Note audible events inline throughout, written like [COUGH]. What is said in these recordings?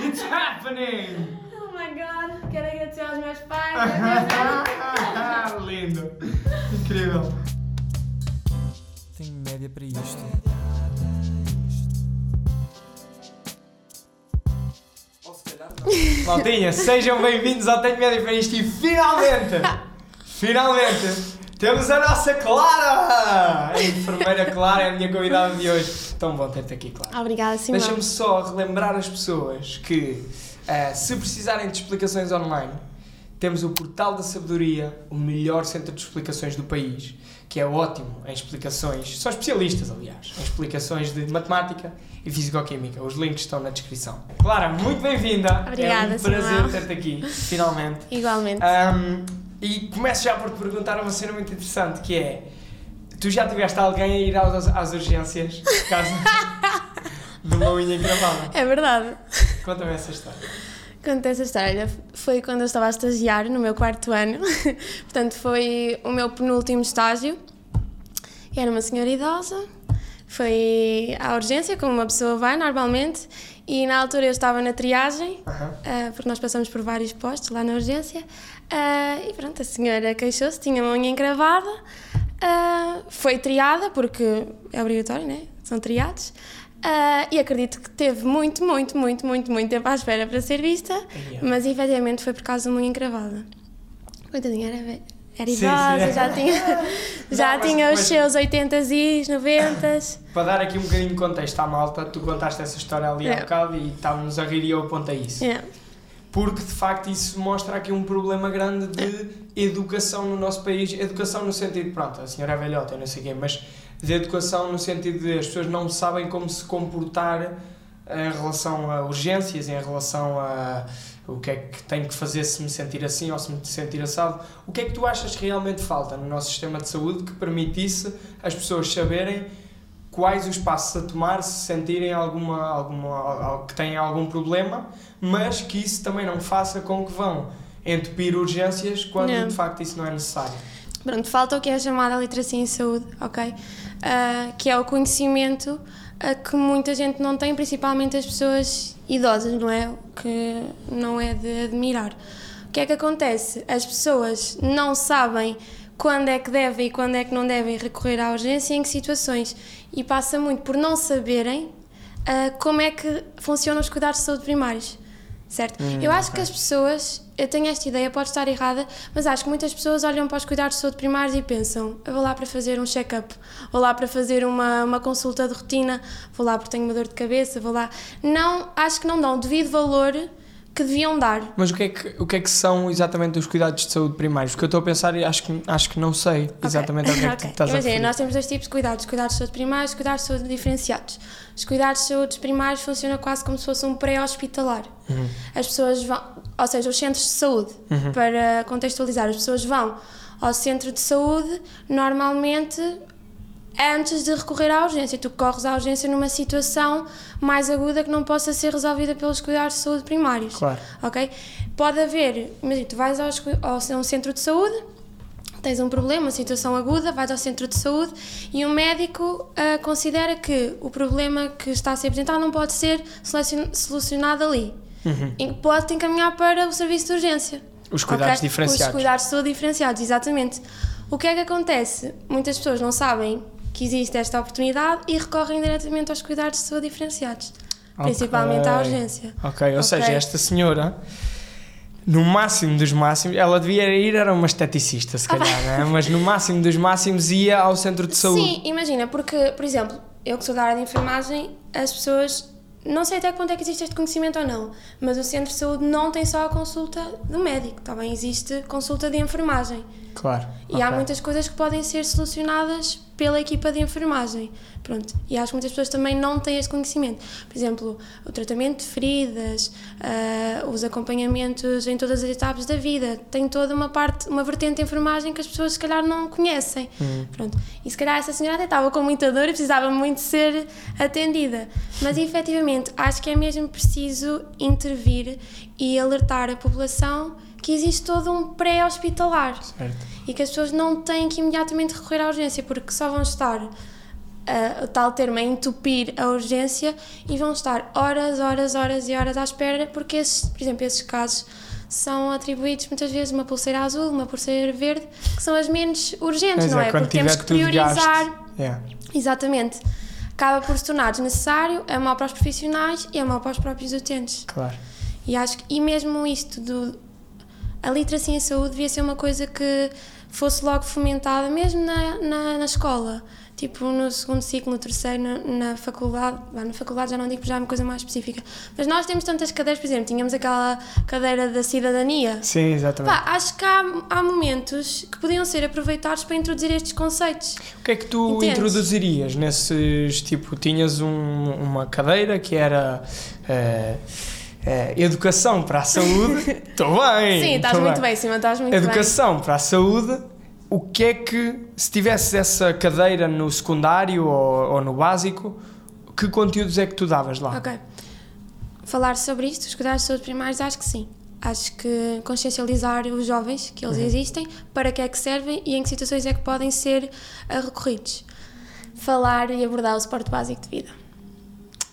It's happening! Oh my god, quero agradecer aos meus pais. [LAUGHS] Lindo! Incrível! Tenho média para isto. Maltinha, sejam bem-vindos ao Tenho Média para isto e finalmente, finalmente, temos a nossa Clara! A enfermeira Clara é a minha convidada de hoje. Tão bom ter-te aqui, Clara. Obrigada, Simão. Deixa-me só relembrar as pessoas que, eh, se precisarem de explicações online, temos o Portal da Sabedoria, o melhor centro de explicações do país, que é ótimo em explicações, são especialistas, aliás, em explicações de matemática e fisicoquímica. Os links estão na descrição. Clara, muito bem-vinda. Obrigada, É um prazer ter-te aqui, finalmente. Igualmente. Ahm, e começo já por te perguntar uma cena muito interessante, que é... Tu já tiveste alguém a ir às, às urgências, por causa [LAUGHS] de uma unha encravada? É verdade. Conta-me essa história. Conto essa história. Foi quando eu estava a estagiar no meu quarto ano. [LAUGHS] Portanto, foi o meu penúltimo estágio. Era uma senhora idosa. Foi à urgência, como uma pessoa vai normalmente. E na altura eu estava na triagem, Aham. ah, porque nós passamos por vários postos lá na urgência. Ah, e pronto, a senhora queixou-se, tinha uma unha encravada. Ah, foi triada, porque é obrigatório, né? São triados. Ah, e acredito que teve muito, muito, muito, muito, muito tempo à espera para ser vista, Yeah. mas efetivamente foi por causa de uma encravada. Coitadinha, era, ve- era idosa, já tinha, [LAUGHS] já Não, mas- tinha os mas- seus 80 e 90 [COUGHS] Para dar aqui um bocadinho de contexto à malta, tu contaste essa história ali há É. bocado e estávamos a rir e eu apontei isso. yeah. Porque de facto isso mostra aqui um problema grande de educação no nosso país. Educação no sentido, pronto, a senhora é velhota, não sei quê, mas de educação no sentido de as pessoas não sabem como se comportar em relação a urgências, em relação a o que é que tenho que fazer se me sentir assim ou se me sentir assado. O que é que tu achas que realmente falta no nosso sistema de saúde que permitisse as pessoas saberem quais os passos a tomar se sentirem alguma, alguma, al- que têm algum problema, mas que isso também não faça com que vão entupir urgências quando Não. de facto isso não é necessário. Pronto, falta o que é chamada literacia em saúde, ok? Ah, que é o conhecimento ah, que muita gente não tem, principalmente as pessoas idosas, não é? Que não é de admirar. O que é que acontece? As pessoas não sabem quando é que devem e quando é que não devem recorrer à urgência e em que situações. E passa muito por não saberem ah, como é que funcionam os cuidados de saúde primários. Certo? Hum, eu acho ok. que as pessoas, eu tenho esta ideia, pode estar errada, mas acho que muitas pessoas olham para os cuidados de saúde primários e pensam: eu vou lá para fazer um check-up, vou lá para fazer uma, uma consulta de rotina, vou lá porque tenho uma dor de cabeça, vou lá. Não, acho que não dão devido valor que deviam dar. Mas o que, é que, o que é que são exatamente os cuidados de saúde primários? Porque eu estou a pensar e acho que, acho que não sei exatamente o que é que estás a Imagina, nós temos dois tipos de cuidados: cuidados de saúde primários e cuidados de saúde diferenciados. Os cuidados de saúde primários funcionam quase como se fosse um pré-hospitalar. Uhum. As pessoas vão, ou seja, os centros de saúde, para contextualizar, as pessoas vão ao centro de saúde normalmente antes de recorrer à urgência. Tu corres à urgência numa situação mais aguda que não possa ser resolvida pelos cuidados de saúde primários. Claro. Ok? Pode haver, imagina, tu vais aos, ao, a um centro de saúde, tens um problema, uma situação aguda, vais ao centro de saúde e o médico ah, considera que o problema que está a ser apresentado não pode ser solucion- solucionado ali. E Pode-te encaminhar para o serviço de urgência. Os cuidados Ok? diferenciados. Os cuidados de saúde diferenciados, exatamente. O que é que acontece? Muitas pessoas não sabem que existe esta oportunidade e recorrem diretamente aos cuidados de saúde diferenciados. Principalmente à urgência. Ok, ou Ok. seja, esta senhora, no máximo dos máximos, ela devia ir, era uma esteticista, se calhar, não é? mas no máximo dos máximos ia ao centro de saúde. Sim, imagina, porque, por exemplo, eu que sou da área de enfermagem, as pessoas. Não sei até quanto é que existe este conhecimento ou não, mas o centro de saúde não tem só a consulta do médico, também existe consulta de enfermagem. Claro. E há ok. muitas coisas que podem ser solucionadas pela equipa de enfermagem. Pronto. E acho que muitas pessoas também não têm este conhecimento. Por exemplo, o tratamento de feridas, ah, os acompanhamentos em todas as etapas da vida. Tem toda uma parte, uma vertente de enfermagem que as pessoas se calhar não conhecem. Pronto. E se calhar essa senhora até estava com muita dor e precisava muito ser atendida. Mas efetivamente acho que é mesmo preciso intervir e alertar a população que existe todo um pré-hospitalar e que as pessoas não têm que imediatamente recorrer à urgência porque só vão estar a- o tal termo, a entupir a urgência e vão estar horas, horas, horas e horas à espera, porque, esses, por exemplo, esses casos são atribuídos muitas vezes uma pulseira azul, uma pulseira verde, que são as menos urgentes, não é, é? Porque temos que priorizar. Yeah. Exatamente. Acaba por se tornar desnecessário, é mau para os profissionais e é mau para os próprios utentes. Claro. E acho que, e mesmo isto do. A literacia em saúde devia ser uma coisa que fosse logo fomentada, mesmo na, na, na escola. Tipo, no segundo ciclo, no terceiro, na, na faculdade. Bem, na faculdade já não digo, já é uma coisa mais específica. Mas nós temos tantas cadeiras, por exemplo, tínhamos aquela cadeira da cidadania. Sim, exatamente. Pá, acho que há, há momentos que podiam ser aproveitados para introduzir estes conceitos. O que é que tu Entendes? introduzirias nesses, tipo, tinhas um- uma cadeira que era eh, eh, educação para a saúde, [LAUGHS] estou bem, Sim, estás muito bem, Simão, estás muito bem. Educação para a saúde, o que é que, se tivesses essa cadeira no secundário ou, ou no básico, que conteúdos é que tu davas lá? Ok. Falar sobre isto, os cuidados de saúde primários, acho que sim. Acho que consciencializar os jovens que eles existem, para que é que servem e em que situações é que podem ser ah, recorridos. Falar e abordar o suporte básico de vida.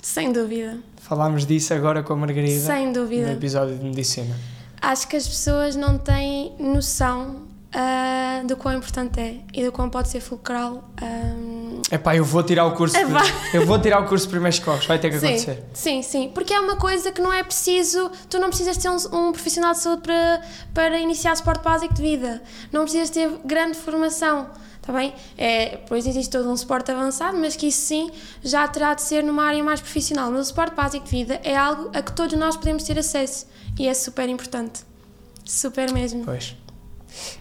Sem dúvida. Falámos disso agora com a Margarida Sem no dúvida. episódio de medicina. Acho que as pessoas não têm noção ah, do quão importante é e do quão pode ser fulcral. ah, Epá, eu vou tirar o curso. Ah, de- eu vou tirar o curso de primeiros socorros, vai ter que sim, acontecer. Sim, sim, porque é uma coisa que não é preciso, tu não precisas ter um, um profissional de saúde para, para iniciar suporte básico de vida, não precisas ter grande formação, está bem? É, pois existe todo um suporte avançado, mas que isso sim já terá de ser numa área mais profissional. Mas o suporte básico de vida é algo a que todos nós podemos ter acesso e é super importante, super mesmo. Pois.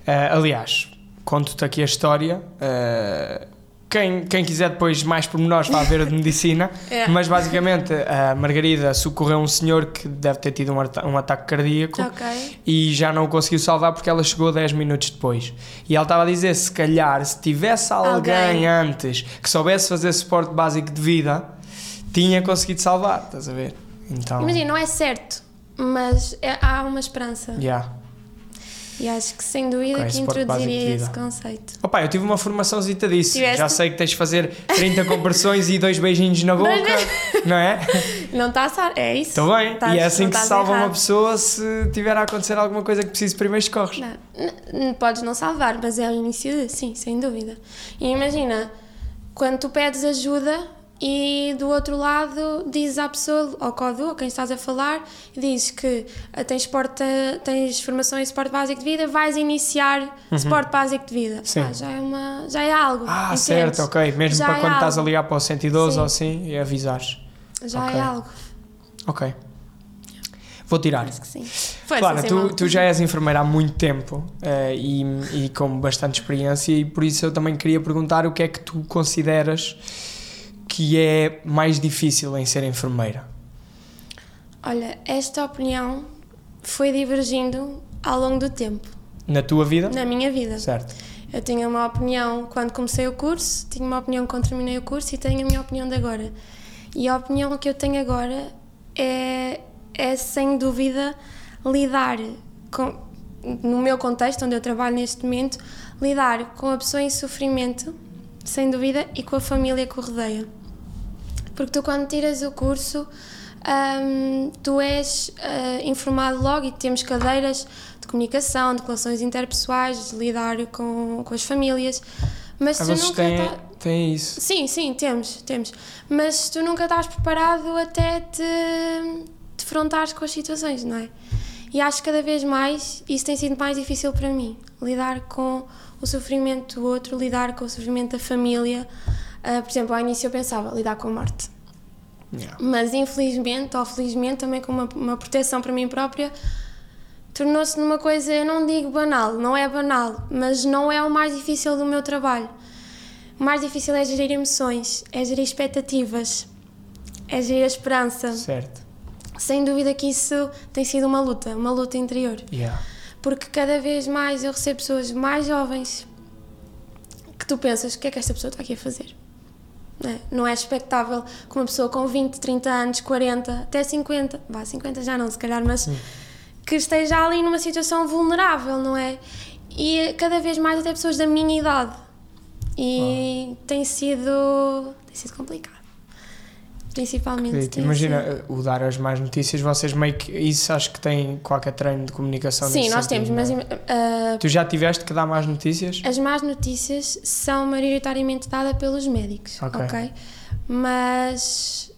Ah, aliás, conto-te aqui a história. ah, quem, quem quiser depois mais pormenores vai ver de medicina, [LAUGHS] É. mas basicamente a Margarida socorreu um senhor que deve ter tido um, ata- um ataque cardíaco Ok. e já não o conseguiu salvar porque ela chegou 10 minutos depois. E ela estava a dizer: se calhar, se tivesse alguém, Alguém. antes que soubesse fazer suporte básico de vida, tinha conseguido salvar, estás a ver? Então, Imagina, não é certo, mas é- há uma esperança. yeah. E acho que sem dúvida que introduziria esse conceito. Opa, eu tive uma formaçãozita disso. Tiveste? Já sei que tens de fazer 30 compressões e dois beijinhos na boca, não é? [LAUGHS] Não está a sar, é isso? Estou bem. Estás- e é assim não que se estás salva uma errado. pessoa se tiver a acontecer alguma coisa que precise primeiros socorros. Não, n- n- podes não salvar, mas é o início de, sim, sem dúvida. E imagina, quando tu pedes ajuda e do outro lado dizes à pessoa, ao CODU, ou quem estás a falar, dizes que ah, tens, suporte, tens formação em suporte básico de vida, vais iniciar suporte básico de vida. Uhum. Sim. Ah, já, é uma, já é algo. Ah, entendes? certo, ok. Mesmo Já para é quando estás a algo. ligar para o 112 Sim. ou assim e avisares. Já Ok. é algo. Ok. Vou tirar. Que sim. Força, Clara, Simão. tu, tu já és enfermeira há muito tempo eh, e, e com bastante experiência e por isso eu também queria perguntar o que é que tu consideras que é mais difícil em ser enfermeira. Olha, esta opinião foi divergindo ao longo do tempo, Na tua vida? na minha vida. Certo. Eu tinha uma opinião quando comecei o curso, tinha uma opinião quando terminei o curso e tenho a minha opinião de agora. E a opinião que eu tenho agora é, é sem dúvida lidar com, no meu contexto, onde eu trabalho neste momento, lidar com a pessoa em sofrimento, sem dúvida, e com a família que o rodeia. Porque tu, quando tiras o curso, hum, tu és ah, informado logo e temos cadeiras de comunicação, de relações interpessoais, de lidar com, com as famílias. Mas Ah, tu nunca têm, tá- têm isso. Sim, sim, temos, temos. Mas tu nunca estás preparado até te defrontares com as situações, não é? E acho que cada vez mais isso tem sido mais difícil para mim. Lidar com o sofrimento do outro, lidar com o sofrimento da família. Ah, por exemplo, ao início eu pensava lidar com a morte. Yeah. Mas infelizmente, ou felizmente, também com uma, uma proteção para mim própria, tornou-se numa coisa, eu não digo banal, não é banal, mas não é o mais difícil do meu trabalho. O mais difícil é gerir emoções, é gerir expectativas, é gerir a esperança. Certo. Sem dúvida que isso tem sido uma luta, uma luta interior. Yeah. Porque cada vez mais eu recebo pessoas mais jovens que tu pensas, o que é que esta pessoa está aqui a fazer? Não é, não é expectável que uma pessoa com 20, 30 anos, 40, até 50, vá, 50 já não, se calhar, mas que esteja ali numa situação vulnerável, não é? E cada vez mais até pessoas da minha idade. E tem sido tem sido complicado. Principalmente. Tem Imagina, sido- o dar as más notícias, vocês meio que. Isso acho que tem qualquer treino de comunicação Sim, nós sentido, temos, mas ah, Tu já tiveste que dar más notícias? as más notícias são maioritariamente dadas pelos médicos, Ok. ok? Mas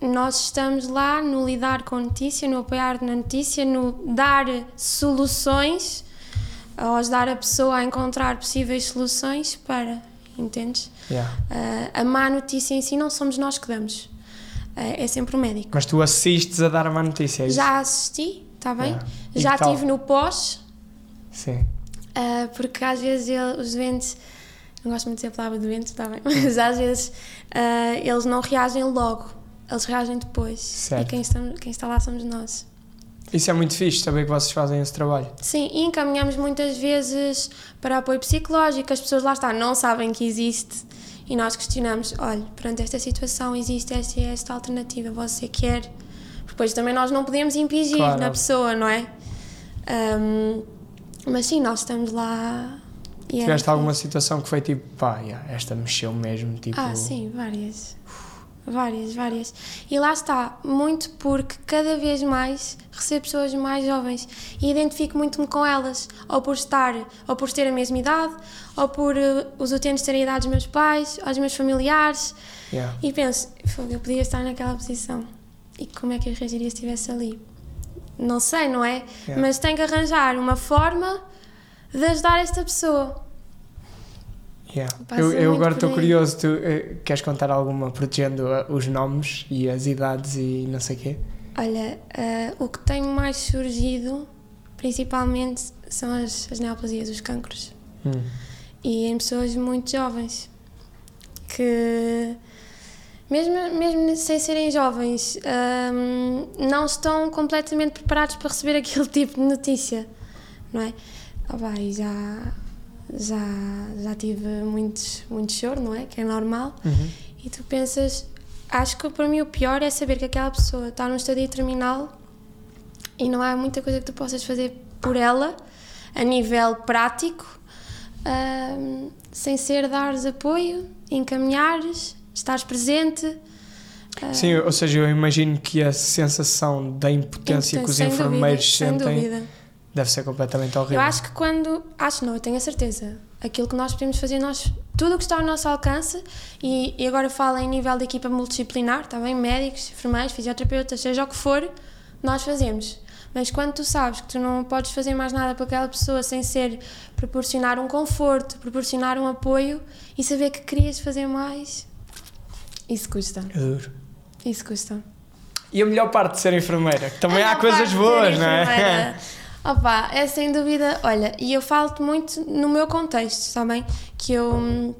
nós estamos lá no lidar com a notícia, no apoiar na notícia, no dar soluções, ou ajudar a pessoa a encontrar possíveis soluções para, entendes? Yeah. Ah, a má notícia em si não somos nós que damos, é sempre o médico. Mas tu assistes a dar má notícia, é? Já assisti, está bem? E Já estive no pós, Sim. ah, porque às vezes ele- os doentes, não gosto muito de dizer a palavra doente, está bem? [LAUGHS] Mas às vezes ah, eles não reagem logo, eles reagem depois. Certo. E quem está, quem está lá somos nós. Isso é muito fixe, saber que vocês fazem esse trabalho. Sim, e encaminhamos muitas vezes para apoio psicológico, as pessoas lá está, não sabem que existe e nós questionamos, olha, perante esta situação existe esta e esta alternativa, você quer? Depois também nós não podemos impingir Claro. na pessoa, não é? Ahm, mas sim, nós estamos lá e é Tiveste assim. alguma situação que foi tipo, pá, yeah, esta mexeu mesmo, tipo. Ah, sim, várias. Várias, várias. E lá está, muito porque cada vez mais recebo pessoas mais jovens e identifico muito-me com elas, ou por estar, ou por ter a mesma idade, ou por eh, os utentes terem a idade dos meus pais, dos meus familiares, Yeah. e penso, "Fogo, eu podia estar naquela posição. E como é que eu reagiria se estivesse ali? Não sei, não é? Yeah. Mas tenho que arranjar uma forma de ajudar esta pessoa. Yeah. Eu, eu agora estou curioso, tu eh, queres contar alguma protegendo ah, os nomes e as idades e não sei o quê? Olha, eh, o que tem mais surgido, principalmente, são as, as neoplasias, os cancros. Hum. E em pessoas muito jovens, que, mesmo, mesmo sem serem jovens, ahm, não estão completamente preparados para receber aquele [LAUGHS] tipo de notícia, não é? Ah, vai, já, já, já tive muitos, muito choro, não é? Que é normal. Uhum. E tu pensas, acho que para mim o pior é saber que aquela pessoa está num estadio terminal e não há muita coisa que tu possas fazer por ela a nível prático, ahm, sem ser dares apoio, encaminhares, estares presente. Sim, ou seja, eu imagino que a sensação da impotência que os enfermeiros dúvida, sentem. Deve ser completamente horrível. Eu acho que quando. Acho não, eu tenho a certeza. Aquilo que nós podemos fazer, nós. Tudo o que está ao nosso alcance, e, e agora falo em nível de equipa multidisciplinar, está bem? Médicos, enfermeiros, fisioterapeutas, seja o que for, nós fazemos. Mas quando tu sabes que tu não podes fazer mais nada para aquela pessoa sem ser proporcionar um conforto, proporcionar um apoio e saber que querias fazer mais, isso custa. É duro. Isso custa. E a melhor parte de ser enfermeira, que também há coisas boas, não é? [LAUGHS] Opa, é sem dúvida. Olha, e eu falo-te muito no meu contexto, está bem? Que eu.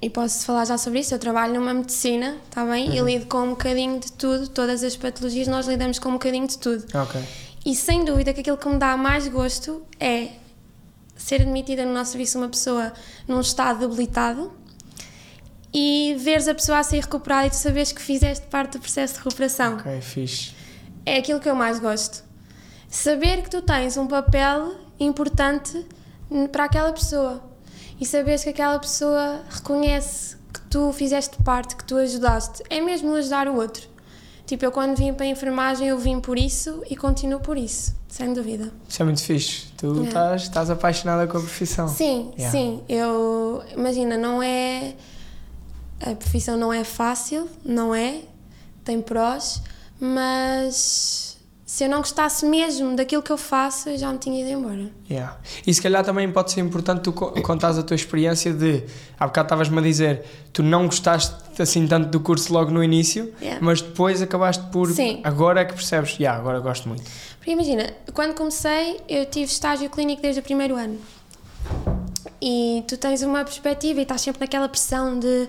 E posso falar já sobre isso. Eu trabalho numa medicina, está bem? Uhum. E lido com um bocadinho de tudo. Todas as patologias nós lidamos com um bocadinho de tudo. ok. E sem dúvida que aquilo que me dá mais gosto é ser admitida no nosso serviço uma pessoa num estado debilitado e veres a pessoa a ser recuperada e tu saberes que fizeste parte do processo de recuperação Ok, fixe. é aquilo que eu mais gosto. Saber que tu tens um papel importante para aquela pessoa e saberes que aquela pessoa reconhece que tu fizeste parte, que tu ajudaste, é mesmo ajudar o outro. Tipo, eu quando vim para a enfermagem, eu vim por isso e continuo por isso, sem dúvida. Isso é muito fixe. Tu Yeah. estás, estás apaixonada com a profissão. Sim, Yeah. sim. Eu imagina, não é a profissão não é fácil, não é, tem prós, mas se eu não gostasse mesmo daquilo que eu faço, eu já me tinha ido embora. Yeah. E se calhar também pode ser importante tu co- contares a tua experiência de. Há bocado estavas-me a dizer, tu não gostaste assim tanto do curso logo no início, Yeah. mas depois acabaste por. Sim. Agora é que percebes, yeah, agora gosto muito. Porque imagina, quando comecei, eu tive estágio clínico desde o primeiro ano. E tu tens uma perspectiva e estás sempre naquela pressão de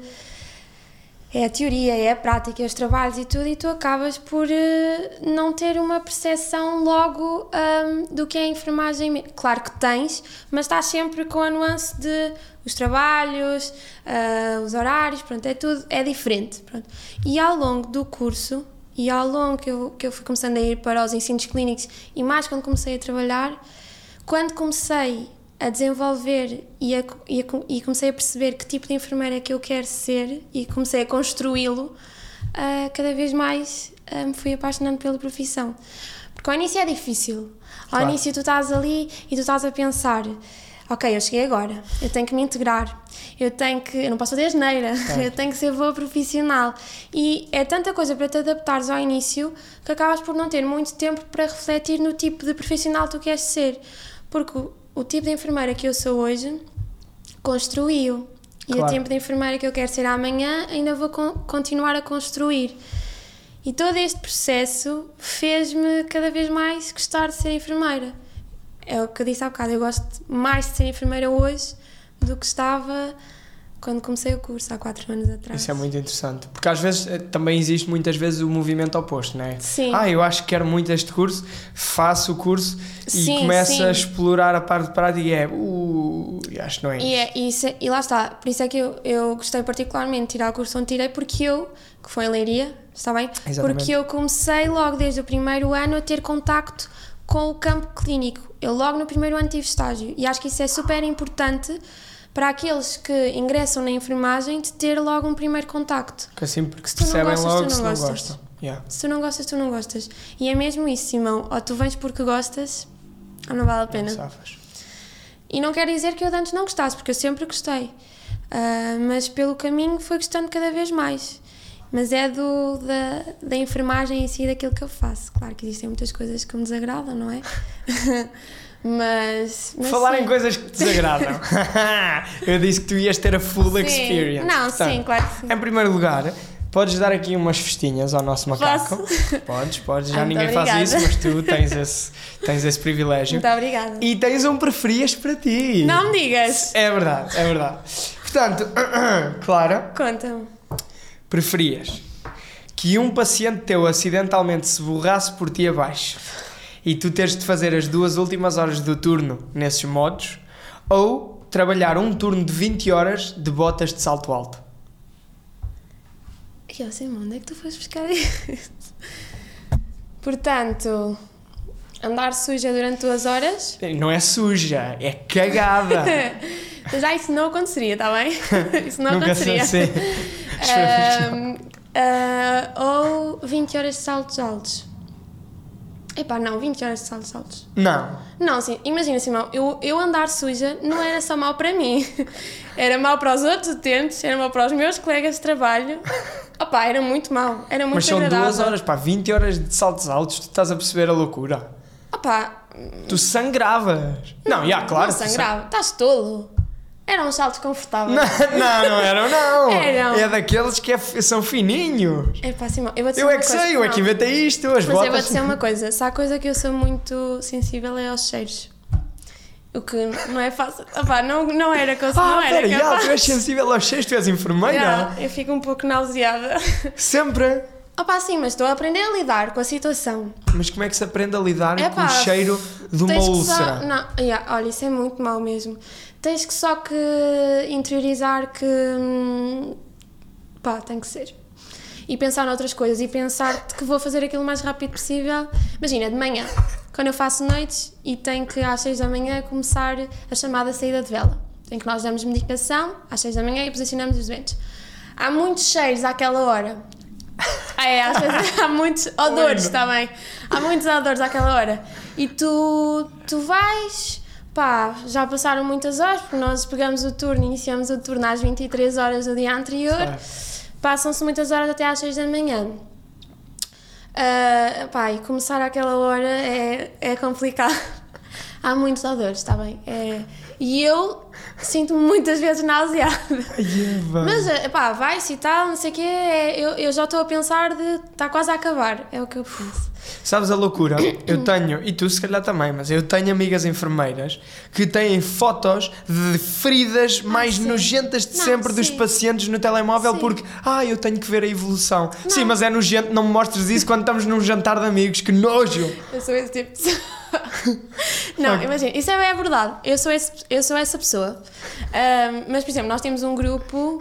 é a teoria, é a prática, é os trabalhos e tudo, e tu acabas por eh, não ter uma percepção logo ahm, do que é a enfermagem. Claro que tens, mas estás sempre com a nuance de os trabalhos, ah, os horários, pronto, é tudo, é diferente. Pronto. E ao longo do curso, e ao longo que eu, que eu fui começando a ir para os ensinos clínicos, e mais quando comecei a trabalhar, quando comecei a desenvolver e, a, e, a, e comecei a perceber que tipo de enfermeira é que eu quero ser e comecei a construí-lo, uh, cada vez mais uh, me fui apaixonando pela profissão. Porque ao início é difícil. Ao Claro. início tu estás ali e tu estás a pensar ok, eu cheguei agora, eu tenho que me integrar, eu tenho que, eu não posso fazer asneira, [LAUGHS] eu tenho que ser boa profissional. E é tanta coisa para te adaptares ao início que acabas por não ter muito tempo para refletir no tipo de profissional que tu queres ser. Porque o, tipo de enfermeira que eu sou hoje construiu. E o Claro. tipo de enfermeira que eu quero ser amanhã ainda vou con- continuar a construir. E todo este processo fez-me cada vez mais gostar de ser enfermeira. É o que eu disse há bocado, eu gosto mais de ser enfermeira hoje do que estava quando comecei o curso, há quatro anos atrás. Isso é muito interessante. Porque às vezes eh, também existe muitas vezes o movimento oposto, não é? Sim. Ah, eu acho que quero muito este curso, faço o curso e Sim, começo sim. a explorar a parte prática e é. Uh, acho que não é. E, é, isso é- e lá está, por isso é que eu, eu gostei particularmente de tirar o curso onde tirei, porque eu, que foi em Leiria, está bem? Exatamente. Porque eu comecei logo desde o primeiro ano a ter contacto com o campo clínico. Eu logo no primeiro ano tive estágio e acho que isso é super importante para aqueles que ingressam na enfermagem de ter logo um primeiro contacto. Porque assim, porque se Se percebem gostas, logo se não gostas. gostam. Yeah. Se tu não gostas, tu não gostas. E é mesmo isso, Simão. Ou tu vens porque gostas, ou não vale a pena. E não quer dizer que eu antes não gostasse, porque eu sempre gostei. Ah, mas pelo caminho fui gostando cada vez mais. Mas é do, da, da enfermagem em si, daquilo que eu faço. Claro que existem muitas coisas que me desagradam, não é? [LAUGHS] mas. mas Falar sim. em coisas que te desagradam. [LAUGHS] eu disse que tu ias ter a full Sim. experience. Não, Portanto, sim, claro que sim. Em primeiro lugar, podes dar aqui umas festinhas ao nosso macaco. Posso? Podes, podes. Já Ah, ninguém faz isso, mas tu tens esse, tens esse privilégio. Muito obrigada. E tens um preferias para ti. Não me digas! É verdade, é verdade. Portanto, [CLEARS THROAT] Clara, Conta-me. preferias que um paciente teu acidentalmente se borrasse por ti abaixo e tu teres de fazer as duas últimas horas do turno nesses modos ou trabalhar um turno de 20 horas de botas de salto alto? Eu sei, onde é que tu foste buscar [LAUGHS] isso? Portanto, andar suja durante duas horas. Não é suja, é cagada. [LAUGHS] Já isso não aconteceria, está bem? [LAUGHS] Isso não Nunca aconteceria. se. Ahm, ah, ou 20 horas de saltos altos. Epá, não, 20 horas de saltos altos. Não. Não, sim, imagina, Simão, eu, eu andar suja não era só mau para mim. [LAUGHS] Era mau para os outros utentes, era mau para os meus colegas de trabalho. [LAUGHS] Opá, era muito mau, era muito Mas são agradável. duas horas, pá, 20 horas de saltos altos, tu estás a perceber a loucura. Opá, Tu sangravas. Não, já, claro. não tu sangrava, estás tolo. Eram uns saltos confortáveis. Não, não, não eram, não. Eram. É daqueles que é- são fininhos. Epá, Simão, eu vou dizer Eu é que coisa, sei, eu é que inventei isto, as Mas eu vou botas. dizer uma coisa, se há coisa que eu sou muito sensível é aos cheiros. O que não é fácil. Opá, não, não era que eu Ah, não era pera, capaz. tu és sensível aos cheiros, tu és enfermeira. Eu fico um pouco nauseada. Sempre. Opá, sim, mas estou a aprender a lidar com a situação. Mas como é que se aprende a lidar com o cheiro de uma úlcera? Só, não, yeah, olha, isso é muito mau mesmo. Tens que só que interiorizar que. hum, pá, tem que ser. E pensar noutras coisas e pensar que vou fazer aquilo o mais rápido possível. Imagina, de manhã, quando eu faço noites e tenho que às 6 da manhã começar a chamada saída de vela. Em que nós damos medicação às 6 da manhã e posicionamos os doentes. Há muitos cheiros àquela hora. [LAUGHS] É, às vezes [LAUGHS] há muitos odores também. Há muitos odores àquela hora. E tu, tu vais, pá, já passaram muitas horas, porque nós pegamos o turno, iniciamos o turno às 23 horas do dia anterior, Claro. passam-se muitas horas até às 6 da manhã. Ah, pá, e começar àquela hora é, é complicado. [LAUGHS] Há muitos odores, está bem? É, e eu sinto-me muitas vezes nauseada. Eva. Mas, eh, pá, vai-se e tal, não sei o quê, é- eu, eu já estou a pensar de. está quase a acabar, é o que eu penso. Sabes a loucura? Eu tenho, e tu se calhar também, mas eu tenho amigas enfermeiras que têm fotos de feridas mais Ah, sim. nojentas de Não, sempre dos sim. pacientes no telemóvel Sim. porque, ah, eu tenho que ver a evolução. Não. Sim, mas é nojento, não me mostres isso quando estamos num jantar de amigos, que nojo! Eu sou esse tipo de pessoa. [LAUGHS] Não, imagina, isso é, verdade. Eu sou, esse, eu sou essa pessoa. Ahm, mas, por exemplo, nós temos um grupo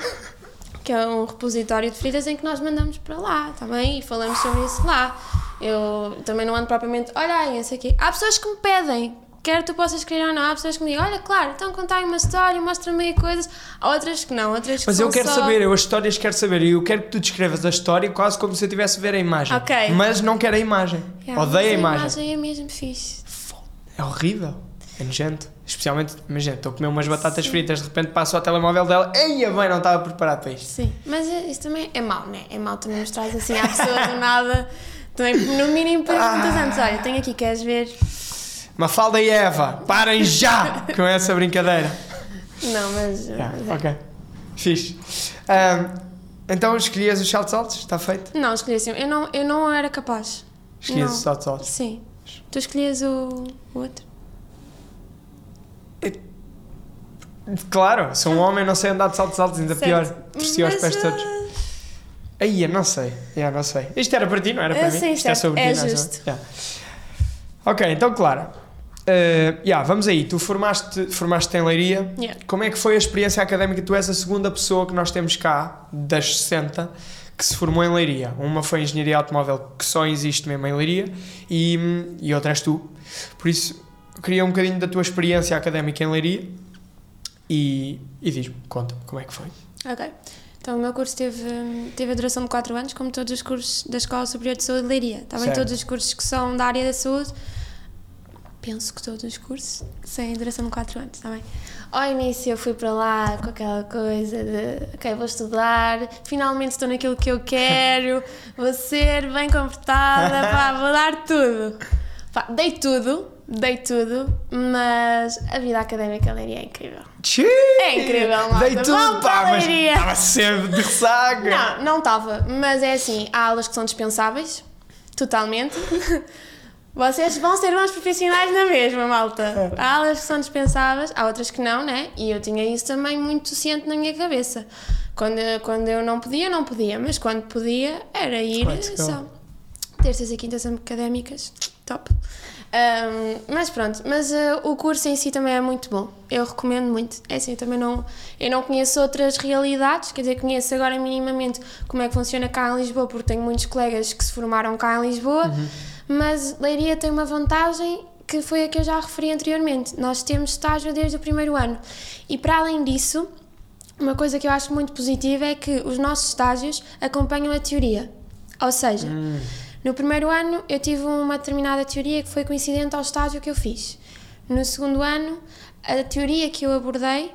que é um repositório de feridas em que nós mandamos para lá, está bem? E falamos sobre isso lá. Eu também não ando propriamente, olha aí, não sei o quê. Há pessoas que me pedem quer tu possas querer ou não, há pessoas que me digam, olha, claro, então contar uma história, mostra-me aí coisas. Há outras que não, outras que Mas eu quero só... saber, eu as histórias quero saber e eu quero que tu descrevas a história quase como se eu estivesse a ver a imagem. Ok. Mas não quero a imagem. Yeah, Odeio a imagem. A imagem é mesmo fixe. É horrível. É nojento. Especialmente, imagina, estou a comer umas batatas fritas, de repente passo ao telemóvel dela, eia bem, não estava preparado para isto. Sim, mas é- isso também é mau, né? É mau tu não mostrares assim à pessoa do nada. [LAUGHS] Também, no mínimo, perguntas antes: olha, tenho aqui, queres ver? Mafalda e Eva, parem já com essa brincadeira. Não, mas. Yeah, mas é. ok. Fixe. Ahm, então escolhias os saltos altos? Está feito? Não, escolhi assim. Eu não, eu não era capaz. Escolhias Não. os saltos altos. Sim. Tu escolhias o, o outro? Claro, sou um homem, não sei andar de saltos altos, ainda Certo. pior. Torci aos pés todos. ah, Aí, eu não sei. Yeah, não sei. Isto era para ti, não era para Ah, mim? sim, Isto é certo. sobre É ti, não justo. Yeah. Ok, então, Clara. Uh, yeah, vamos aí. Tu formaste, formaste em Leiria. Yeah. Como é que foi a experiência académica? Tu és a segunda pessoa que nós temos cá, das 60, que se formou em Leiria. Uma foi Engenharia Automóvel, que só existe mesmo em Leiria, e, e outra és tu. Por isso, queria um bocadinho da tua experiência académica em Leiria e, e diz-me, conta como é que foi. Ok. Então, o meu curso teve, teve a duração de 4 anos, como todos os cursos da Escola Superior de Saúde de Leiria. Está bem? Certo. Todos os cursos que são da área da saúde, penso que todos os cursos têm a duração de 4 anos, está bem? Ao início eu fui para lá com aquela coisa de, ok, vou estudar, finalmente estou naquilo que eu quero, [LAUGHS] vou ser bem comportada, pá, vou dar tudo. Pá, dei tudo, dei tudo, mas a vida académica Leiria é incrível. É incrível, malta. Dei tudo, pá, mas estava sempre de ressaca. Não, não estava, mas é assim, há aulas que são dispensáveis, totalmente. [LAUGHS] Vocês vão ser bons profissionais na mesma, malta. Há aulas que são dispensáveis, há outras que não, né? E eu tinha isso também muito ciente na minha cabeça. Quando, quando eu não podia, não podia, mas quando podia, era ir só. Terças e quintas académicas, top. Ahm, mas pronto, mas ah, o curso em si também é muito bom. Eu recomendo muito. É assim, eu também não, eu não conheço outras realidades, quer dizer, conheço agora minimamente como é que funciona cá em Lisboa, porque tenho muitos colegas que se formaram cá em Lisboa, mas Leiria tem uma vantagem que foi a que eu já referi anteriormente. Nós temos estágio desde o primeiro ano. E para além disso, uma coisa que eu acho muito positiva é que os nossos estágios acompanham a teoria. Ou seja, no primeiro ano eu tive uma determinada teoria que foi coincidente ao estágio que eu fiz. No segundo ano, a teoria que eu abordei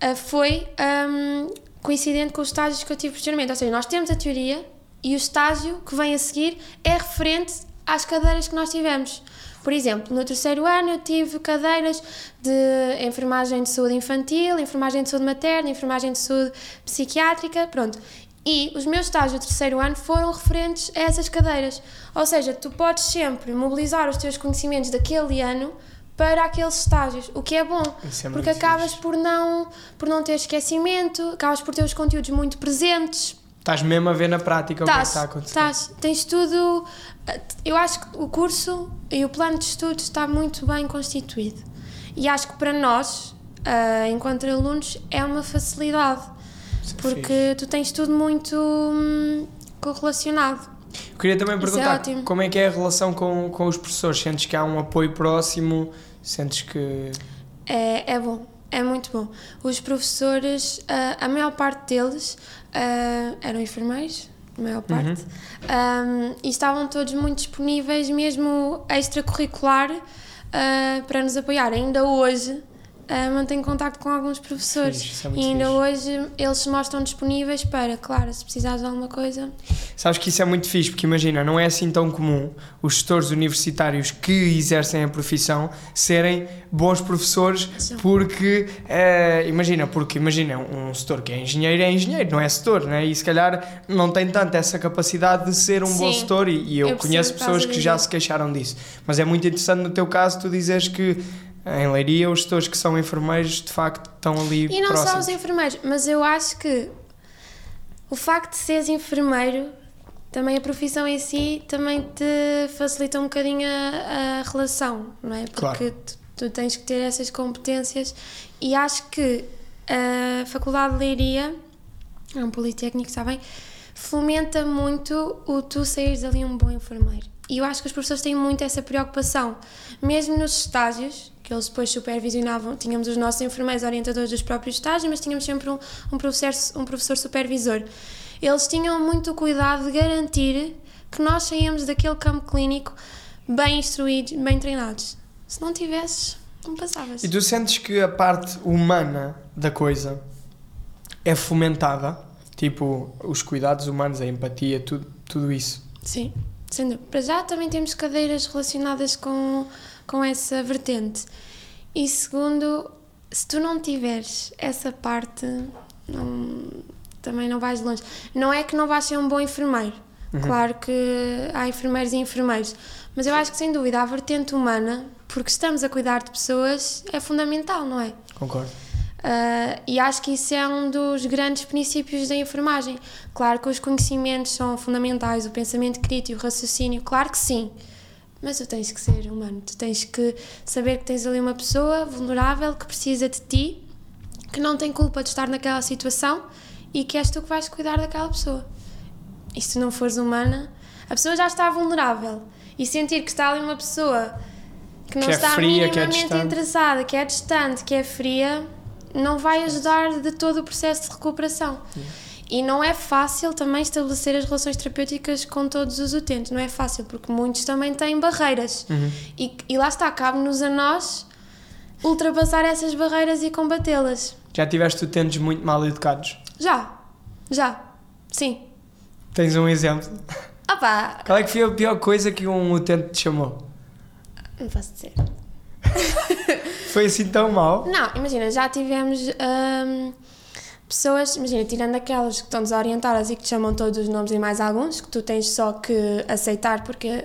ah, foi ahm, coincidente com os estágios que eu tive posteriormente. Ou seja, nós temos a teoria e o estágio que vem a seguir é referente às cadeiras que nós tivemos. Por exemplo, no terceiro ano eu tive cadeiras de enfermagem de saúde infantil, enfermagem de saúde materna, enfermagem de saúde psiquiátrica, pronto. E os meus estágios do terceiro ano foram referentes a essas cadeiras. Ou seja, tu podes sempre mobilizar os teus conhecimentos daquele ano para aqueles estágios, o que é bom, é porque acabas fixe. por não, por não ter esquecimento, acabas por ter os conteúdos muito presentes, Estás mesmo a ver na prática o que é está a acontecer. Estás, tens tudo. Eu acho que o curso e o plano de estudos está muito bem constituído. E acho que para nós, ah, enquanto alunos, é uma facilidade. É Porque tu tens tudo muito hum, correlacionado. Eu queria também é perguntar ótimo. como é que é a relação com, com os professores? Sentes que há um apoio próximo? Sentes que. É, é bom, é muito bom. Os professores, ah, a maior parte deles ah, eram enfermeiros, a maior parte, Ah, e estavam todos muito disponíveis, mesmo extracurricular, para nos apoiar. Ainda hoje ah, mantenho contacto com alguns professores é e ainda fixe. hoje eles se mostram disponíveis para, claro, se precisares de alguma coisa. Sabes que isso é muito fixe, porque imagina, não é assim tão comum os gestores universitários que exercem a profissão serem bons professores, São. porque, eh, imagina, porque imagina, um setor que é engenheiro é engenheiro, não é setor, né? e se calhar não tem tanto essa capacidade de ser um bom Sim, setor, e, e eu, eu conheço pessoas que já se queixaram disso. Mas é muito interessante no teu caso tu dizeres que em Leiria os gestores que são enfermeiros de facto estão ali E não próximos. só os enfermeiros, mas eu acho que o facto de seres enfermeiro, também a profissão em si, também te facilita um bocadinho a, a relação, não é? Claro. Porque tu, tu tens que ter essas competências e acho que a Faculdade de Leiria, é um Politécnico, está bem? fomenta muito o tu saíres ali um bom enfermeiro. E eu acho que os professores têm muito essa preocupação. Mesmo nos estágios, que eles depois supervisionavam, tínhamos os nossos enfermeiros orientadores dos próprios estágios, mas tínhamos sempre um, um, professor, um professor supervisor. Eles tinham muito cuidado de garantir que nós saíamos daquele campo clínico bem instruídos, bem treinados. Se não tivesses, não passavas. E tu sentes que a parte humana da coisa é fomentada? Tipo, os cuidados humanos, a empatia, tudo, tudo isso? Sim, sendo. Para já também temos cadeiras relacionadas com, com essa vertente. E segundo, se tu não tiveres essa parte, não, também não vais longe. Não é que não vais ser um bom enfermeiro. Uhum. Claro que há enfermeiros e enfermeiros. Mas eu acho que, sem dúvida, a vertente humana, porque estamos a cuidar de pessoas, é fundamental, não é? Concordo. Uh, e acho que isso é um dos grandes princípios da enfermagem. Claro que os conhecimentos são fundamentais, o pensamento crítico, o raciocínio, claro que sim. Mas tu tens que ser humano, tu tens que saber que tens ali uma pessoa vulnerável que precisa de ti, que não tem culpa de estar naquela situação e que és tu que vais cuidar daquela pessoa. E se tu não fores humana, a pessoa já está vulnerável e sentir que está ali uma pessoa que não que é está fria, minimamente que é interessada, que é distante, que é fria, não vai ajudar de todo o processo de recuperação. E não é fácil também estabelecer as relações terapêuticas com todos os utentes, não é fácil, porque muitos também têm barreiras. Uhum. E, e lá está, cabe-nos a nós ultrapassar essas barreiras e combatê-las. Já tiveste utentes muito mal educados? Já, já, sim. Tens um exemplo? Opa! Qual é que foi a pior coisa que um utente te chamou? Não posso dizer. Foi assim tão mal? Não, imagina, já tivemos hum, pessoas, imagina, tirando aquelas que estão desorientadas e que te chamam todos os nomes e mais alguns, que tu tens só que aceitar porque a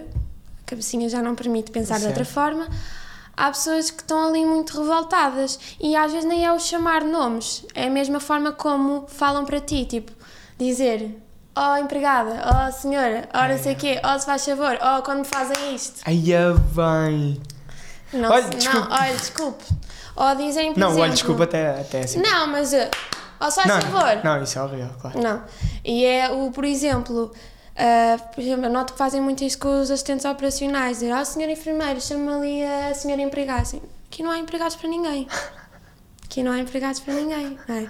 cabecinha já não permite pensar de outra forma. Há pessoas que estão ali muito revoltadas e às vezes nem é o chamar nomes, é a mesma forma como falam para ti, tipo, dizer oh empregada, oh senhora, oh não sei o quê, oh se faz favor, oh quando me fazem isto. Ai, é bem. Não, Olha, se- desculpe. não, olha, desculpe. Ou dizem, por Não, exemplo... olha, desculpa, até, até assim. Não, mas... uh, Ou só não, favor. não, isso é horrível, claro. Não. E é o, por exemplo, uh, por exemplo, eu noto que fazem muito isso com os assistentes operacionais, dizer, oh, senhora enfermeira, chama ali a senhora empregada. Assim, aqui não há empregados para ninguém. [LAUGHS] Aqui não há empregados para ninguém. é?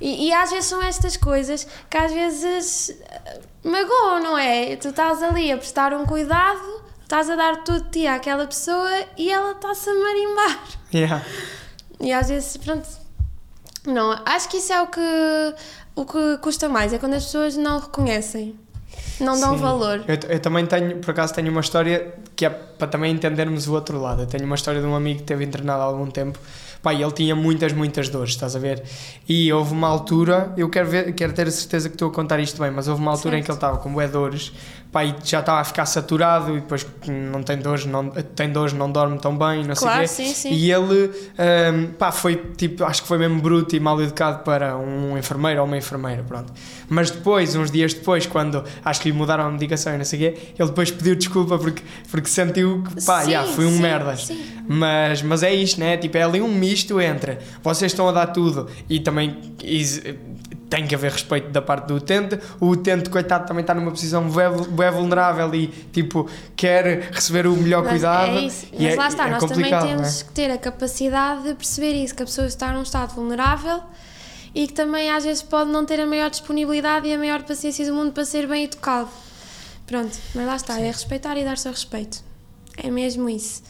E, e às vezes são estas coisas que às vezes uh, magoam, não é? Tu estás ali a prestar um cuidado, estás a dar tudo de ti àquela pessoa e ela está-se a marimbar. Yeah. E às vezes, pronto. Não, acho que isso é o que, o que custa mais, é quando as pessoas não reconhecem, não dão Sim. valor. Eu, eu também tenho, por acaso, tenho uma história que é para também entendermos o outro lado. Eu tenho uma história de um amigo que teve internado há algum tempo. E ele tinha muitas, muitas dores, estás a ver? E houve uma altura, eu quero, ver, quero ter a certeza que estou a contar isto bem, mas houve uma altura em que Certo. ele estava com bué dores, pá, e já estava a ficar saturado e depois não tem dores, não, tem dores, não dorme tão bem, não Claro, sei o quê. sim, sim. E ele, hum, pá, foi tipo, acho que foi mesmo bruto e mal educado para um enfermeiro ou uma enfermeira, pronto. Mas depois, uns dias depois, quando acho que lhe mudaram a medicação e não sei o quê, ele depois pediu desculpa porque, porque sentiu que, pá, Sim, já, fui um sim, merda. sim. Mas, mas é isto, né? Tipo, é ali um misto entre vocês estão a dar tudo e também tem que haver respeito da parte do utente. O utente, coitado, também está numa posição bué vulnerável e, tipo, quer receber o melhor Mas cuidado. É isso. Mas é- lá está, é nós também temos que ter a capacidade de perceber isso, que a pessoa está num estado vulnerável e que também às vezes pode não ter a maior disponibilidade e a maior paciência do mundo para ser bem educado. Pronto, mas lá está, é respeitar e dar-se respeito. É mesmo isso.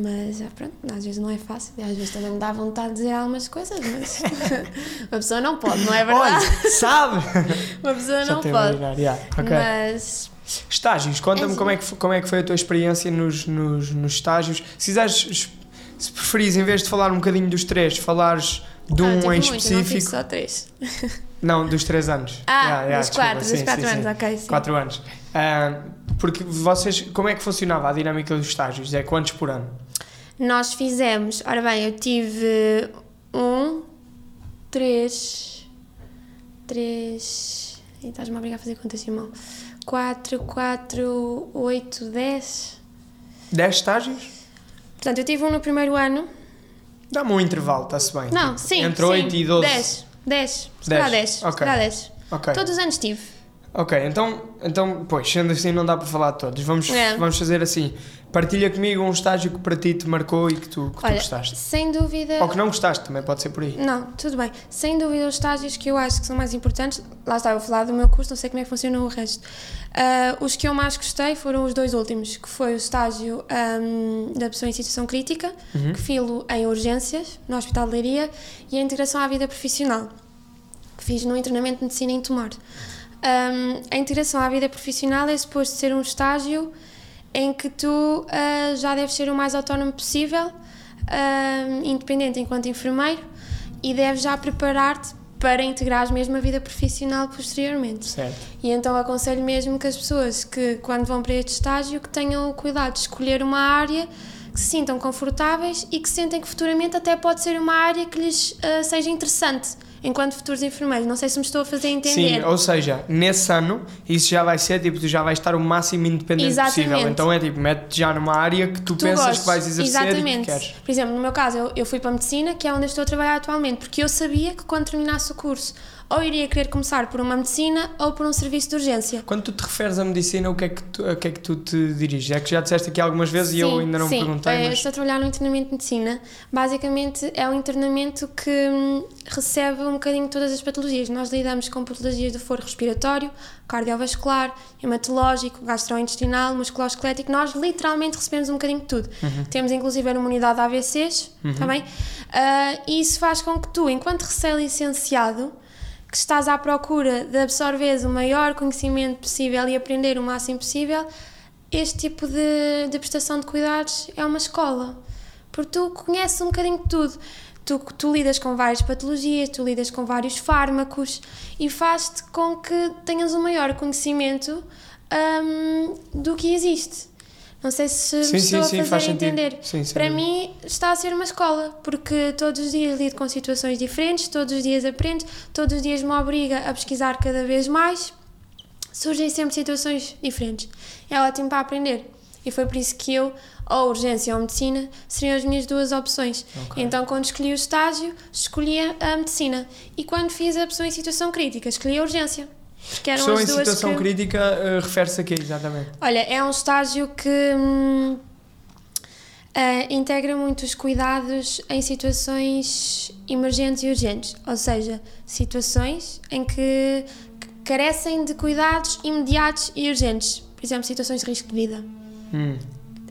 Mas, ah, pronto, às vezes não é fácil e às vezes também me dá vontade de dizer algumas coisas, mas [LAUGHS] a pessoa não pode, não é né? Olha, verdade? sabe? [LAUGHS] Uma pessoa Já não pode. imaginar, yeah, ok. Mas Estágios, conta-me É como, é que, foi- como é que foi a tua experiência nos, nos, nos estágios. Se quiseres, se preferires, em vez de falar um bocadinho dos três, falares de ah, um em muitos, não tive específico. só três. [LAUGHS] Não, dos três anos. Ah, Yeah, yeah, dos desculpa, quatro, sim, dos quatro sim, anos, sim. ok, sim. Quatro anos. Ah, porque vocês, como é que funcionava a dinâmica dos estágios? É quantos por ano? Nós fizemos, ora bem, eu tive um, três, três, e estás-me a obrigar a fazer contas, Simão, quatro, quatro, oito, dez. Dez estágios? Portanto, eu tive um no primeiro ano. Dá-me um intervalo, está-se bem. Não, sim, Entre sim, 8 e 12. Dez, dez, se calhar Dez, dez, se ok. calhar dez. Ok. Todos os anos tive. Ok, então, então, pois, sendo assim não dá para falar de todos. Vamos, É. vamos fazer assim. Partilha comigo um estágio que para ti te marcou e que tu, que tu Olha, gostaste. sem dúvida. Ou que não gostaste, também pode ser por aí. Não, tudo bem. Sem dúvida, os estágios que eu acho que são mais importantes, lá está, eu vou falar do meu curso, não sei como é que funciona o resto. Ah, os que eu mais gostei foram os dois últimos, que foi o estágio ahm, da pessoa em situação crítica, Uhum. que filo em urgências, no Hospital de Leiria, e a integração à vida profissional, que fiz no internamento de medicina em Tomar. Ahm, a integração à vida profissional é suposto ser um estágio em que tu ah, já deves ser o mais autónomo possível, ah, independente enquanto enfermeiro, e deves já preparar-te para integrares mesmo a vida profissional posteriormente. Certo. E então aconselho mesmo que as pessoas que quando vão para este estágio que tenham o cuidado de escolher uma área que se sintam confortáveis e que sentem que futuramente até pode ser uma área que lhes ah, seja interessante enquanto futuros enfermeiros. Não sei se me estou a fazer entender. Sim, ou seja, nesse ano isso já vai ser tipo, tu já vais estar o máximo independente Exatamente. possível. Então é tipo, mete já numa área que tu, tu pensas gostes. que vais exercer e que Exatamente. queres. Por exemplo, no meu caso, eu, eu fui para a medicina, que é onde eu estou a trabalhar atualmente, porque eu sabia que quando terminasse o curso, ou iria querer começar por uma medicina ou por um serviço de urgência. Quando tu te referes à medicina, o que é que tu, a que é que tu te diriges? É que já disseste aqui algumas vezes e eu Sim, ainda não sim. perguntei, Eh, mas... Estou a trabalhar no internamento de medicina. Basicamente é um internamento que hum, recebe um bocadinho todas as patologias. Nós lidamos com patologias do foro respiratório, cardiovascular, hematológico, gastrointestinal, musculoesquelético. Nós literalmente recebemos um bocadinho de tudo. Uhum. Temos inclusive uma unidade de AVCs também. Ah, e isso faz com que tu, enquanto recém-licenciado, que estás à procura de absorveres o maior conhecimento possível e aprender o máximo possível, este tipo de, de prestação de cuidados é uma escola. Porque tu conheces um bocadinho de tudo. Tu, tu lidas com várias patologias, tu lidas com vários fármacos e faz-te com que tenhas um maior conhecimento hum, do que existe. Não sei se Sim, estou sim, a faz fazer entender. Sim, sem Para mim está a ser uma escola, porque todos os dias lido com situações diferentes, todos os dias aprendo, todos os dias me obriga a pesquisar cada vez mais. Surgem sempre situações diferentes. É ótimo para aprender. E foi por isso que eu, ou urgência ou medicina, seriam as minhas duas opções. Ok. Então, quando escolhi o estágio, escolhi a medicina. E quando fiz a pessoa em situação crítica, escolhi a urgência. Porque eram Pessoa em situação que... crítica eh, refere-se a quê, exatamente? Olha, é um estágio que hum, eh, integra muitos cuidados em situações emergentes e urgentes, ou seja, situações em que que carecem de cuidados imediatos e urgentes. Por exemplo, situações de risco de vida. Hum.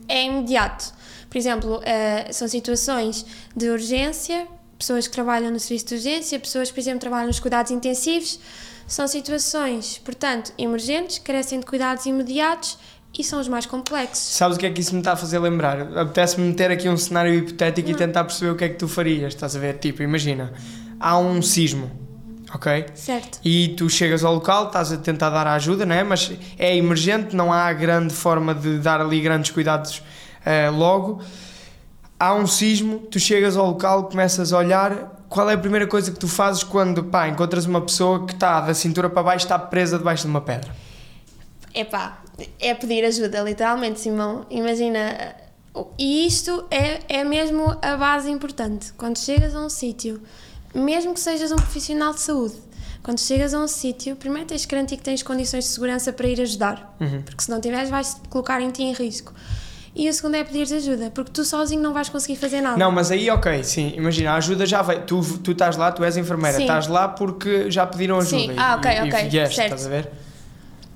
É imediato. Por exemplo, eh, são situações de urgência, pessoas que trabalham no serviço de urgência, pessoas que, por exemplo, trabalham nos cuidados intensivos. São situações, portanto, emergentes, carecem de cuidados imediatos e são os mais complexos. Sabes o que é que isso me está a fazer lembrar? Apetece-me meter aqui um cenário hipotético e tentar perceber o que é que tu farias, estás a ver? Tipo, imagina, há um sismo, ok? Certo? E tu chegas ao local, estás a tentar dar a ajuda, não é? Mas é emergente, não há grande forma de dar ali grandes cuidados eh, logo. Há um sismo, tu chegas ao local, começas a olhar. Qual é a primeira coisa que tu fazes quando pá, encontras uma pessoa que está da cintura para baixo, está presa debaixo de uma pedra? Epá, é pedir ajuda, literalmente, Simão. Imagina. E isto é, é mesmo a base importante. Quando chegas a um sítio, mesmo que sejas um profissional de saúde, quando chegas a um sítio, primeiro tens que garantir que tens condições de segurança para ir ajudar. Uhum. Porque se não tiveres, vais colocar em ti em risco. E o segundo é pedir ajuda, porque tu sozinho não vais conseguir fazer nada. Não, mas aí, ok, sim, imagina, a ajuda já veio. Tu, tu estás lá, tu és enfermeira, Sim. estás lá porque já pediram ajuda. Sim. e- Ah, ok, e, ok, e vieste, certo. estás a ver?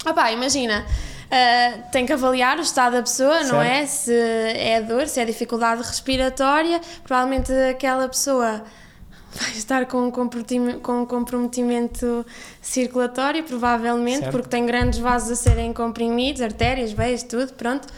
Opá, imagina, ah, tem que avaliar o estado da pessoa, não Certo. é? Se é dor, se é dificuldade respiratória, provavelmente aquela pessoa vai estar com um comprometimento, com um comprometimento circulatório, provavelmente, Certo. porque tem grandes vasos a serem comprimidos, artérias, veias, tudo, pronto.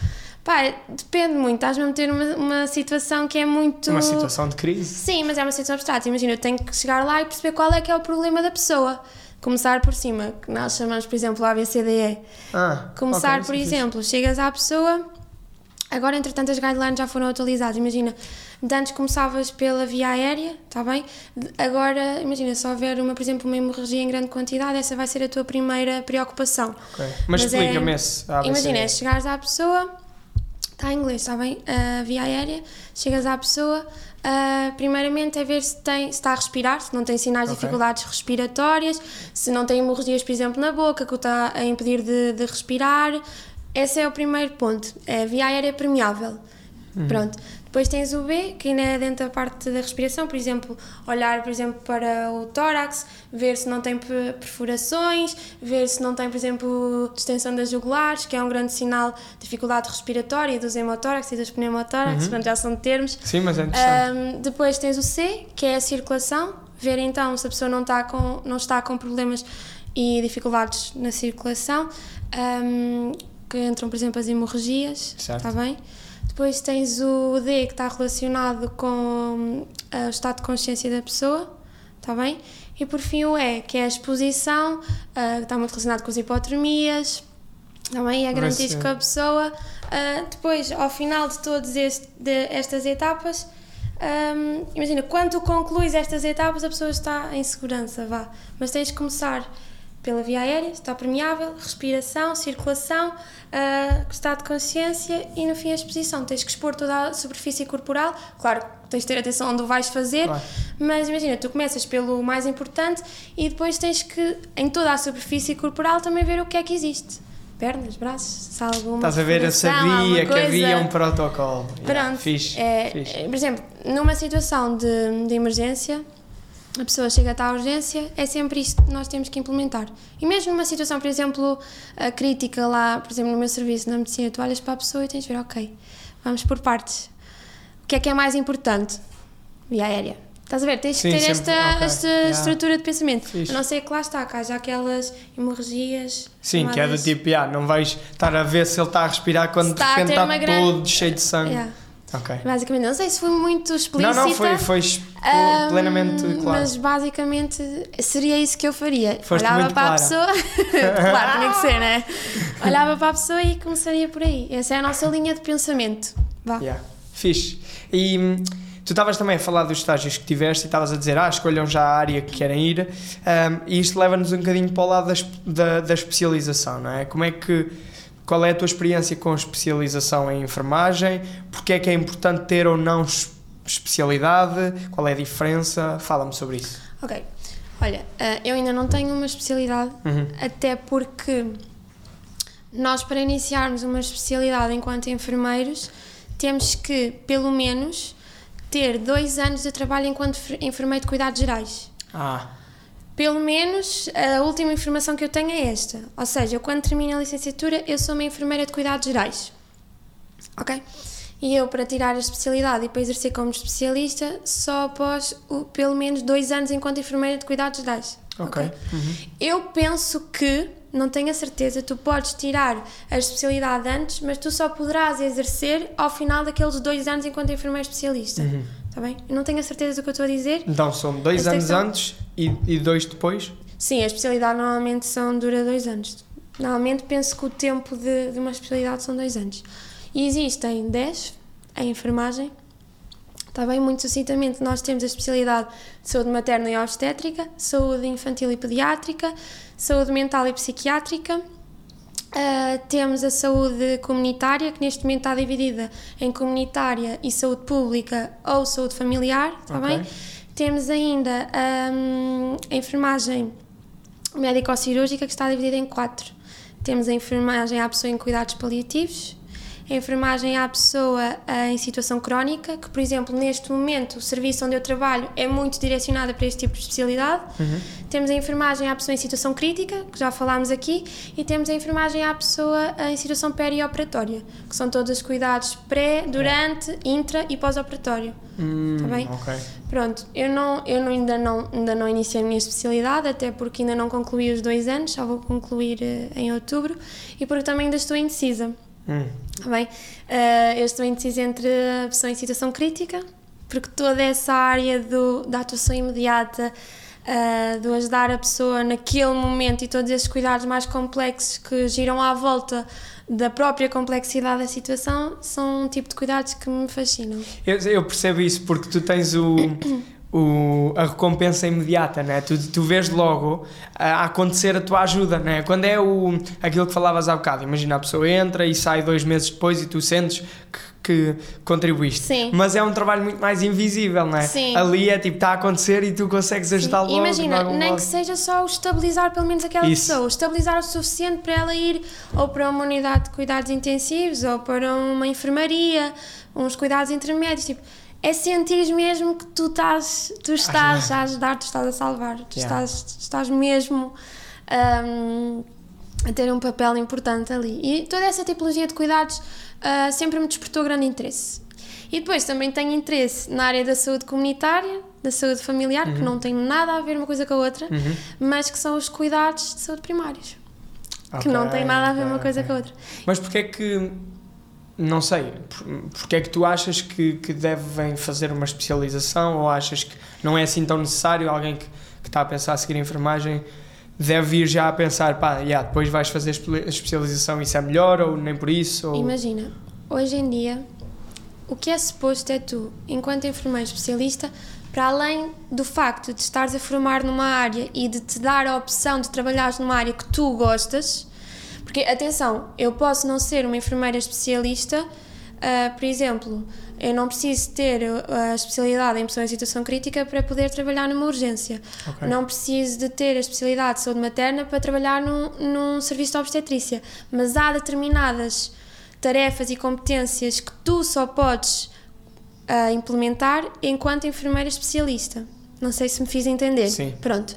Pá, depende muito, estás mesmo a ter uma, uma situação que é muito... Uma situação de crise. Sim, mas é uma situação abstrata. Imagina, eu tenho que chegar lá e perceber qual é que é o problema da pessoa. Começar por cima, que nós chamamos, por exemplo, ABCDE. Ah, Começar, ok, por é exemplo, chegas à pessoa, agora entretanto as guidelines já foram atualizadas, imagina, antes começavas pela via aérea, está bem? Agora, imagina, se houver, uma, por exemplo, uma hemorragia em grande quantidade, essa vai ser a tua primeira preocupação. Ok. Mas, Mas é- explica-me esse. ABC. Imagina, é chegares à pessoa, Está em inglês, está bem? A via aérea, chegas à pessoa, ah, primeiramente é ver se, tem, se está a respirar, se não tem sinais de dificuldades respiratórias, se não tem hemorragias, por exemplo, na boca, que o está a impedir de, de respirar. Esse é o primeiro ponto. É via aérea permeável. Pronto. Depois tens o B, que ainda é dentro da parte da respiração, por exemplo, olhar, por exemplo, para o tórax, ver se não tem per- perfurações, ver se não tem, por exemplo, distensão das jugulares, que é um grande sinal de dificuldade respiratória, dos hemotórax e dos pneumotórax, portanto já são termos. Sim, mas é interessante. Ahm, depois tens o C, que é a circulação, ver então se a pessoa não está com, não está com problemas e dificuldades na circulação, ahm, que entram, por exemplo, as hemorragias, Certo. está bem? Depois tens o D, que está relacionado com ah, o estado de consciência da pessoa, está bem? E por fim o E, que é a exposição, ah, que está muito relacionado com as hipotermias, está bem? É ser. que a pessoa. ah, depois, ao final de todas estas etapas, Hum, imagina, quando tu concluís estas etapas, a pessoa está em segurança, vá. Mas tens de começar pela via aérea, está permeável, respiração, circulação, ah, estado de consciência e no fim a exposição. Tens que expor toda a superfície corporal. Claro, tens de ter atenção onde o vais fazer, Claro. mas imagina, tu começas pelo mais importante e depois tens que, em toda a superfície corporal, também ver o que é que existe. Pernas, braços, se há alguma Estás a ver, eu sabia que havia um protocolo. Yeah, Pronto. Fixe, É, fixe. por exemplo, numa situação de, de emergência, a pessoa chega até à urgência, é sempre isto que nós temos que implementar. E mesmo numa situação, por exemplo, a crítica lá, por exemplo, no meu serviço na medicina, tu olhas para a pessoa e tens de ver, ok, vamos por partes. O que é que é mais importante? Via aérea. Estás a ver? Tens Sim, que ter sempre, esta, ok, esta yeah. estrutura de pensamento. Fixe. A não ser que lá está, que haja aquelas hemorragias. Sim, que é do tipo, yeah, não vais estar a ver se ele está a respirar quando de está a repente está uma grande- todo cheio de sangue. Yeah. Ok. Basicamente, não sei se foi muito explícita. Não, não, foi, foi Ahm, plenamente claro. Mas basicamente seria isso que eu faria. Foste Olhava para clara. a pessoa. [LAUGHS] claro, tinha que ser, né? Olhava para a pessoa e começaria por aí. Essa é a nossa linha de pensamento. Vá. Yeah. Fixe. E hum, tu estavas também a falar dos estágios que tiveste e estavas a dizer, ah, escolham já a área que querem ir. Hum, e isto leva-nos um bocadinho para o lado da, da, da especialização, não é? Como é que. Qual é a tua experiência com especialização em enfermagem? Porque é que é importante ter ou não es- especialidade? Qual é a diferença? Fala-me sobre isso. Ok. Olha, ah, eu ainda não tenho uma especialidade, Uhum. até porque nós, para iniciarmos uma especialidade enquanto enfermeiros, temos que, pelo menos, ter dois anos de trabalho enquanto fer- enfermeiro de cuidados gerais. Ah, Pelo menos a última informação que eu tenho é esta. Ou seja, eu quando termino a licenciatura, eu sou uma enfermeira de cuidados gerais. Ok? E eu, para tirar a especialidade e para exercer como especialista, só após o- pelo menos dois anos enquanto enfermeira de cuidados gerais. ok. Uhum. Eu penso que, não tenho a certeza, tu podes tirar a especialidade antes, mas tu só poderás exercer ao final daqueles dois anos enquanto enfermeira especialista. Uhum. Está bem? Eu não tenho a certeza do que eu estou a dizer, Então são dois anos antes e, e dois depois? Sim, a especialidade normalmente são, dura dois anos. Normalmente penso que o tempo de, de uma especialidade são dois anos. E existem 10 em enfermagem. Está bem? Muito sucintamente, nós temos a especialidade de saúde materna e obstétrica, saúde infantil e pediátrica, saúde mental e psiquiátrica. Ah, temos a saúde comunitária, que neste momento está dividida em comunitária e saúde pública ou saúde familiar, está Ok. bem? Temos ainda hum, a enfermagem médico-cirúrgica, que está dividida em quatro. Temos a enfermagem à pessoa em cuidados paliativos, a enfermagem à pessoa ah, em situação crónica, que, por exemplo, neste momento, o serviço onde eu trabalho é muito direcionado para este tipo de especialidade. Temos a enfermagem à pessoa em situação crítica, que já falámos aqui, e temos a enfermagem à pessoa ah, em situação perioperatória, que são todos os cuidados pré, durante, intra e pós-operatório. Hum, Tá bem? Ok. Pronto, eu, não, eu não- ainda, não, ainda não iniciei a minha especialidade, até porque ainda não concluí os dois anos, só vou concluir eh, em outubro, e porque também ainda estou indecisa. Hum. Tá bem? Eh, eu estou indecisa entre a pessoa em situação crítica, porque toda essa área do, da atuação imediata, eh, do ajudar a pessoa naquele momento e todos esses cuidados mais complexos que giram à volta da própria complexidade da situação, são um tipo de cuidados que me fascinam. Eu, eu percebo isso porque tu tens o, o, a recompensa imediata, né? tu, tu vês logo a, acontecer a tua ajuda. Né? Quando é o, aquilo que falavas há bocado, imagina a pessoa entra e sai dois meses depois e tu sentes que, que contribuíste. Sim. Mas é um trabalho muito mais invisível, não é? Sim. Ali é tipo, está a acontecer e tu consegues ajudar logo. Imagina, nem modo. que seja só o estabilizar pelo menos aquela Isso. pessoa, estabilizar o suficiente para ela ir ou para uma unidade de cuidados intensivos ou para uma enfermaria, uns cuidados intermédios, tipo, é sentir mesmo que tu estás, tu estás a ajudar, tu estás a salvar, tu Yeah. estás, estás mesmo hum, a ter um papel importante ali. E toda essa tipologia de cuidados ah, sempre me despertou grande interesse. E depois também tenho interesse na área da saúde comunitária, da saúde familiar, que não tem nada a ver uma coisa com a outra, Uhum. mas que são os cuidados de saúde primários, que não tem nada a ver uma coisa ok. com a outra. Mas porquê é que. Não sei, por- porque é que tu achas que, que devem fazer uma especialização ou achas que não é assim tão necessário alguém que, que está a pensar a seguir enfermagem deve ir já a pensar, pá, yeah, depois vais fazer a especialização, isso é melhor ou nem por isso? Ou... Imagina, hoje em dia, o que é suposto é tu, enquanto enfermeiro especialista, para além do facto de estares a formar numa área e de te dar a opção de trabalhares numa área que tu gostas, porque atenção, eu posso não ser uma enfermeira especialista, ah, por exemplo, eu não preciso ter a especialidade em pessoa em situação crítica para poder trabalhar numa urgência. Ok. Não preciso de ter a especialidade de saúde materna para trabalhar num, num serviço de obstetrícia. Mas há determinadas tarefas e competências que tu só podes ah, implementar enquanto enfermeira especialista. Não sei se me fiz entender. Sim. Pronto.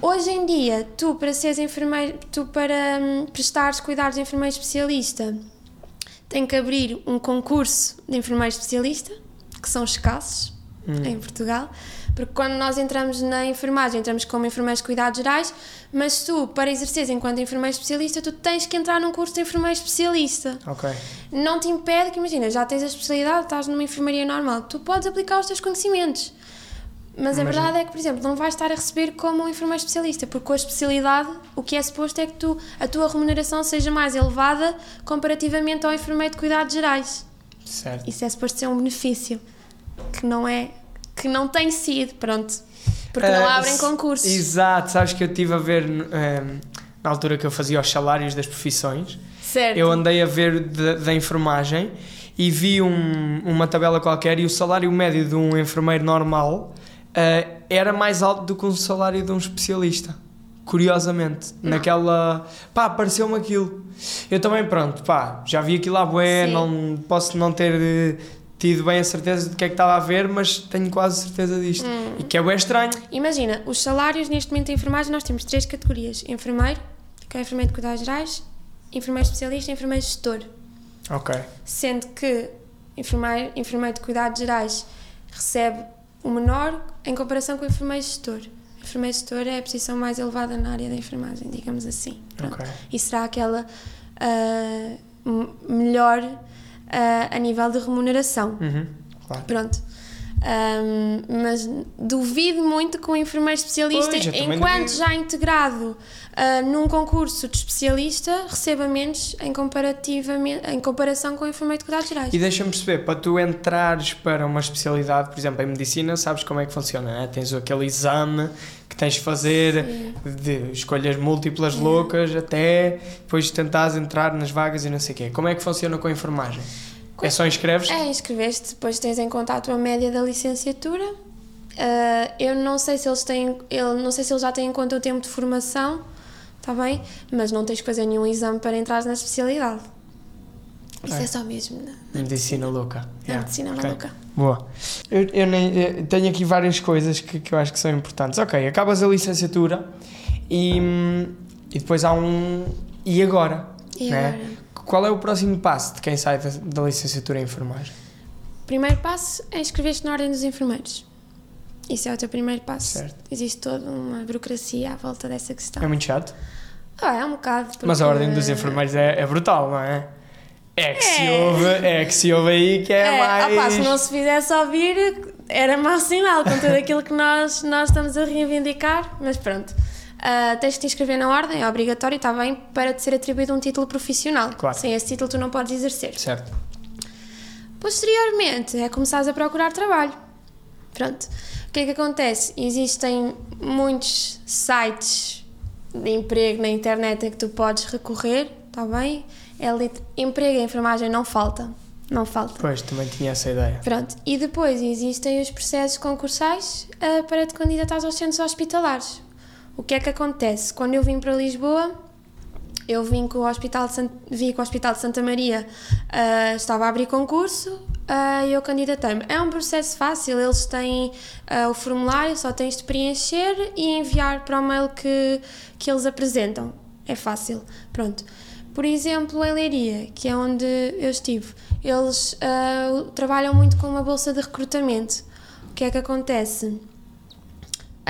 Hoje em dia, tu para seres enfermeiro, tu para hum, prestares cuidados de enfermeiro especialista, tem que abrir um concurso de enfermeiro especialista, que são escassos Hum. em Portugal, porque quando nós entramos na enfermagem, entramos como enfermeiros de cuidados gerais, mas tu, para exerceres enquanto enfermeiro especialista, tu tens que entrar num curso de enfermeiro especialista. Ok. Não te impede que, imagina, já tens a especialidade, estás numa enfermaria normal, tu podes aplicar os teus conhecimentos. Mas a verdade é que, por exemplo, não vais estar a receber como um enfermeiro especialista, porque com a especialidade o que é suposto é que tu, a tua remuneração seja mais elevada comparativamente ao enfermeiro de cuidados gerais. Certo. Isso é suposto ser um benefício que não é, que não tem sido, pronto. Porque não Ah, abrem concursos. Exato, sabes que eu estive a ver ehm, na altura que eu fazia os salários das profissões. Certo. Eu andei a ver da, da enfermagem e vi um- uma tabela qualquer e o salário médio de um enfermeiro normal eh, era mais alto do que um salário de um especialista. Curiosamente, naquela. pá, apareceu-me aquilo. Eu também, pronto, pá, já vi aquilo à bué, Sim. não posso não ter eh, tido bem a certeza de que é que estava a ver, mas tenho quase certeza disto. Hum. E que é bem estranho. Imagina, os salários neste momento em enfermagem nós temos três categorias: enfermeiro, que é enfermeiro de cuidados gerais, enfermeiro especialista e enfermeiro gestor. Ok. Sendo que enfermeiro, enfermeiro de cuidados gerais recebe o menor em comparação com o enfermeiro gestor. O enfermeiro gestor é a posição mais elevada na área da enfermagem, digamos assim. Pronto. Ok. E será aquela ah, m- melhor ah, a nível de remuneração. Uhum, Claro. Pronto. Ahm, mas duvido muito que um enfermeiro especialista, Pois, enquanto já integrado ah, num concurso de especialista, receba menos em, comparativamente, em comparação com o enfermeiro de cuidados gerais. E deixa-me perceber, para tu entrares para uma especialidade, por exemplo, em medicina, sabes como é que funciona, né? Tens aquele exame que tens de fazer Sim. de escolhas múltiplas loucas até depois tentares entrar nas vagas e não sei o quê. Como é que funciona com a enfermagem? É só inscreves? É, inscreveste, depois tens em conta a tua média da licenciatura. Ah, eu não sei se eles têm, eu não sei se eles já têm em conta o tempo de formação, está bem? Mas não tens que fazer nenhum exame para entrar na especialidade. Isso É. é, só mesmo na, Medicina louca. na Yeah, medicina ok. maluca. Boa. Eu, eu nem- eu tenho aqui várias coisas que, que eu acho que são importantes. Ok, acabas a licenciatura e, e depois há um. E agora? E né? agora? Qual é o próximo passo de quem sai da, da licenciatura em enfermagem? Primeiro passo é inscrever-te na Ordem dos Enfermeiros. Isso é o teu primeiro passo. Certo. Existe toda uma burocracia à volta dessa questão. É muito chato. Ah, é um bocado. Mas a porque- ordem dos enfermeiros é, é brutal, não é? É que, Se ouve, é que se ouve aí que é, É, mais. opá, se não se fizesse ouvir, era mau sinal com tudo aquilo que nós, nós estamos a reivindicar, mas pronto. Ah, tens que te inscrever na ordem, é obrigatório, está bem, para te ser atribuído um título profissional. Claro. Sem esse título tu não podes exercer. Certo. Posteriormente é começares a procurar trabalho. Pronto. O que é que acontece? Existem muitos sites de emprego na internet a que tu podes recorrer, está bem? É emprego em enfermagem não falta, não falta. Pois, também tinha essa ideia. Pronto, e depois existem os processos concursais ah, para te candidatares aos centros hospitalares. O que é que acontece? Quando eu vim para Lisboa, eu vim com o Hospital de, Sant... vim com o Hospital de Santa Maria, ah, estava a abrir concurso ah, e eu candidatei-me. É um processo fácil, eles têm ah, o formulário, só tens de preencher e enviar para o mail que, que eles apresentam. É fácil, pronto. Por exemplo, em Leiria, que é onde eu estive, eles trabalham muito com uma bolsa de recrutamento. O que é que acontece?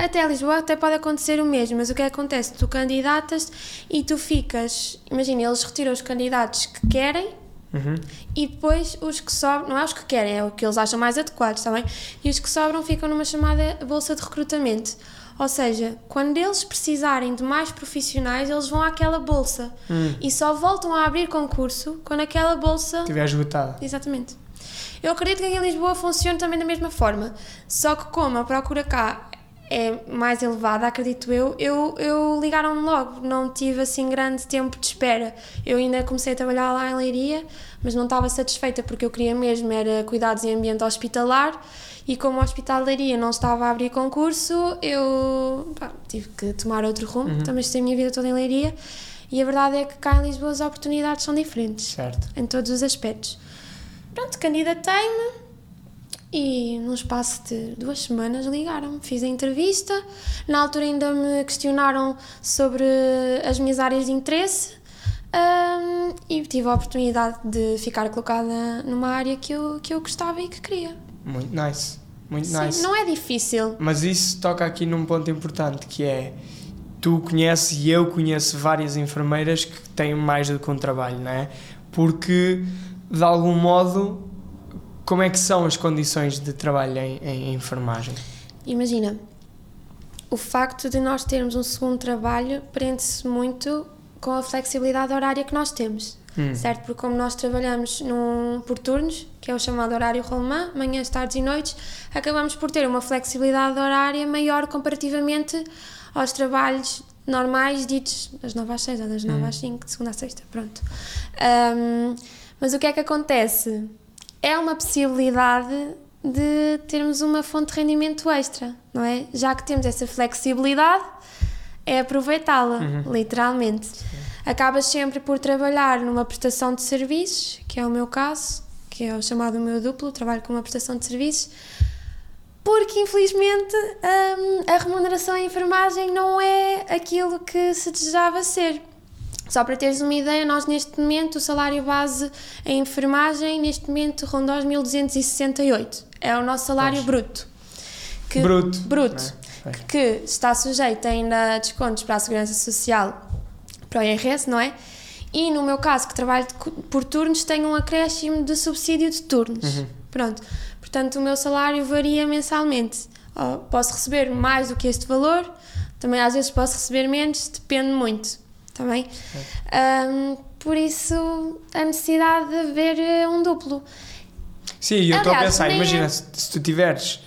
Até Lisboa até pode acontecer o mesmo, mas o que é que acontece? Tu candidatas e tu ficas. Imagina, eles retiram os candidatos que querem Uhum. e depois os que sobram, não é os que querem, é o que eles acham mais adequados, está bem? E os que sobram ficam numa chamada bolsa de recrutamento. Ou seja, quando eles precisarem de mais profissionais, eles vão àquela bolsa Hum. e só voltam a abrir concurso quando aquela bolsa. Estiver esgotada. Exatamente. Eu acredito que aqui em Lisboa funcione também da mesma forma, só que como a procura cá é mais elevada, acredito eu, eu, eu ligaram-me logo, não tive assim grande tempo de espera. Eu ainda comecei a trabalhar lá em Leiria, mas não estava satisfeita porque eu queria mesmo era cuidados em ambiente hospitalar e como o Hospital de Leiria não estava a abrir concurso, eu pá, tive que tomar outro rumo, também estive a minha vida toda em Leiria e a verdade é que cá em Lisboa as oportunidades são diferentes Certo. em todos os aspectos. Pronto, candidatei-me e num espaço de duas semanas ligaram-me, fiz a entrevista. Na altura ainda me questionaram sobre as minhas áreas de interesse hum, e tive a oportunidade de ficar colocada numa área que eu, que eu gostava e que queria. Muito nice. Muito Sim, nice. não é difícil. Mas isso toca aqui num ponto importante que é tu conheces e eu conheço várias enfermeiras que têm mais do que um trabalho, não é? Porque de algum modo como é que são as condições de trabalho em, em enfermagem? Imagina, o facto de nós termos um segundo trabalho prende-se muito com a flexibilidade horária que nós temos. Hum. certo? Porque como nós trabalhamos num, por turnos, que é o chamado horário rolemã, manhãs, tardes e noites, acabamos por ter uma flexibilidade horária maior comparativamente aos trabalhos normais ditos das 9 às 6 ou das 9 às 5, de segunda a sexta, pronto. Ahm, mas o que é que acontece? É uma possibilidade de termos uma fonte de rendimento extra, não é? Já que temos essa flexibilidade, é aproveitá-la, literalmente. Acabas sempre por trabalhar numa prestação de serviços, que é o meu caso, que é o chamado meu duplo, trabalho com uma prestação de serviços, porque infelizmente hum, a remuneração em enfermagem não é aquilo que se desejava ser. Só para teres uma ideia, nós neste momento, o salário base em enfermagem, neste momento ronda aos 1268. É o nosso salário bruto. Que- Bruto. Bruto. é? que está sujeito ainda a descontos para a Segurança Social, para o IRS, não é? E no meu caso, que trabalho por turnos, tenho um acréscimo de subsídio de turnos. Pronto. Portanto, o meu salário varia mensalmente. Ó, Posso receber mais do que este valor, também às vezes posso receber menos, depende muito. Está bem? Ahm, por isso, a necessidade de haver eh, um duplo. Sim, eu estou a pensar, nem imagina, é- se, se tu tiveres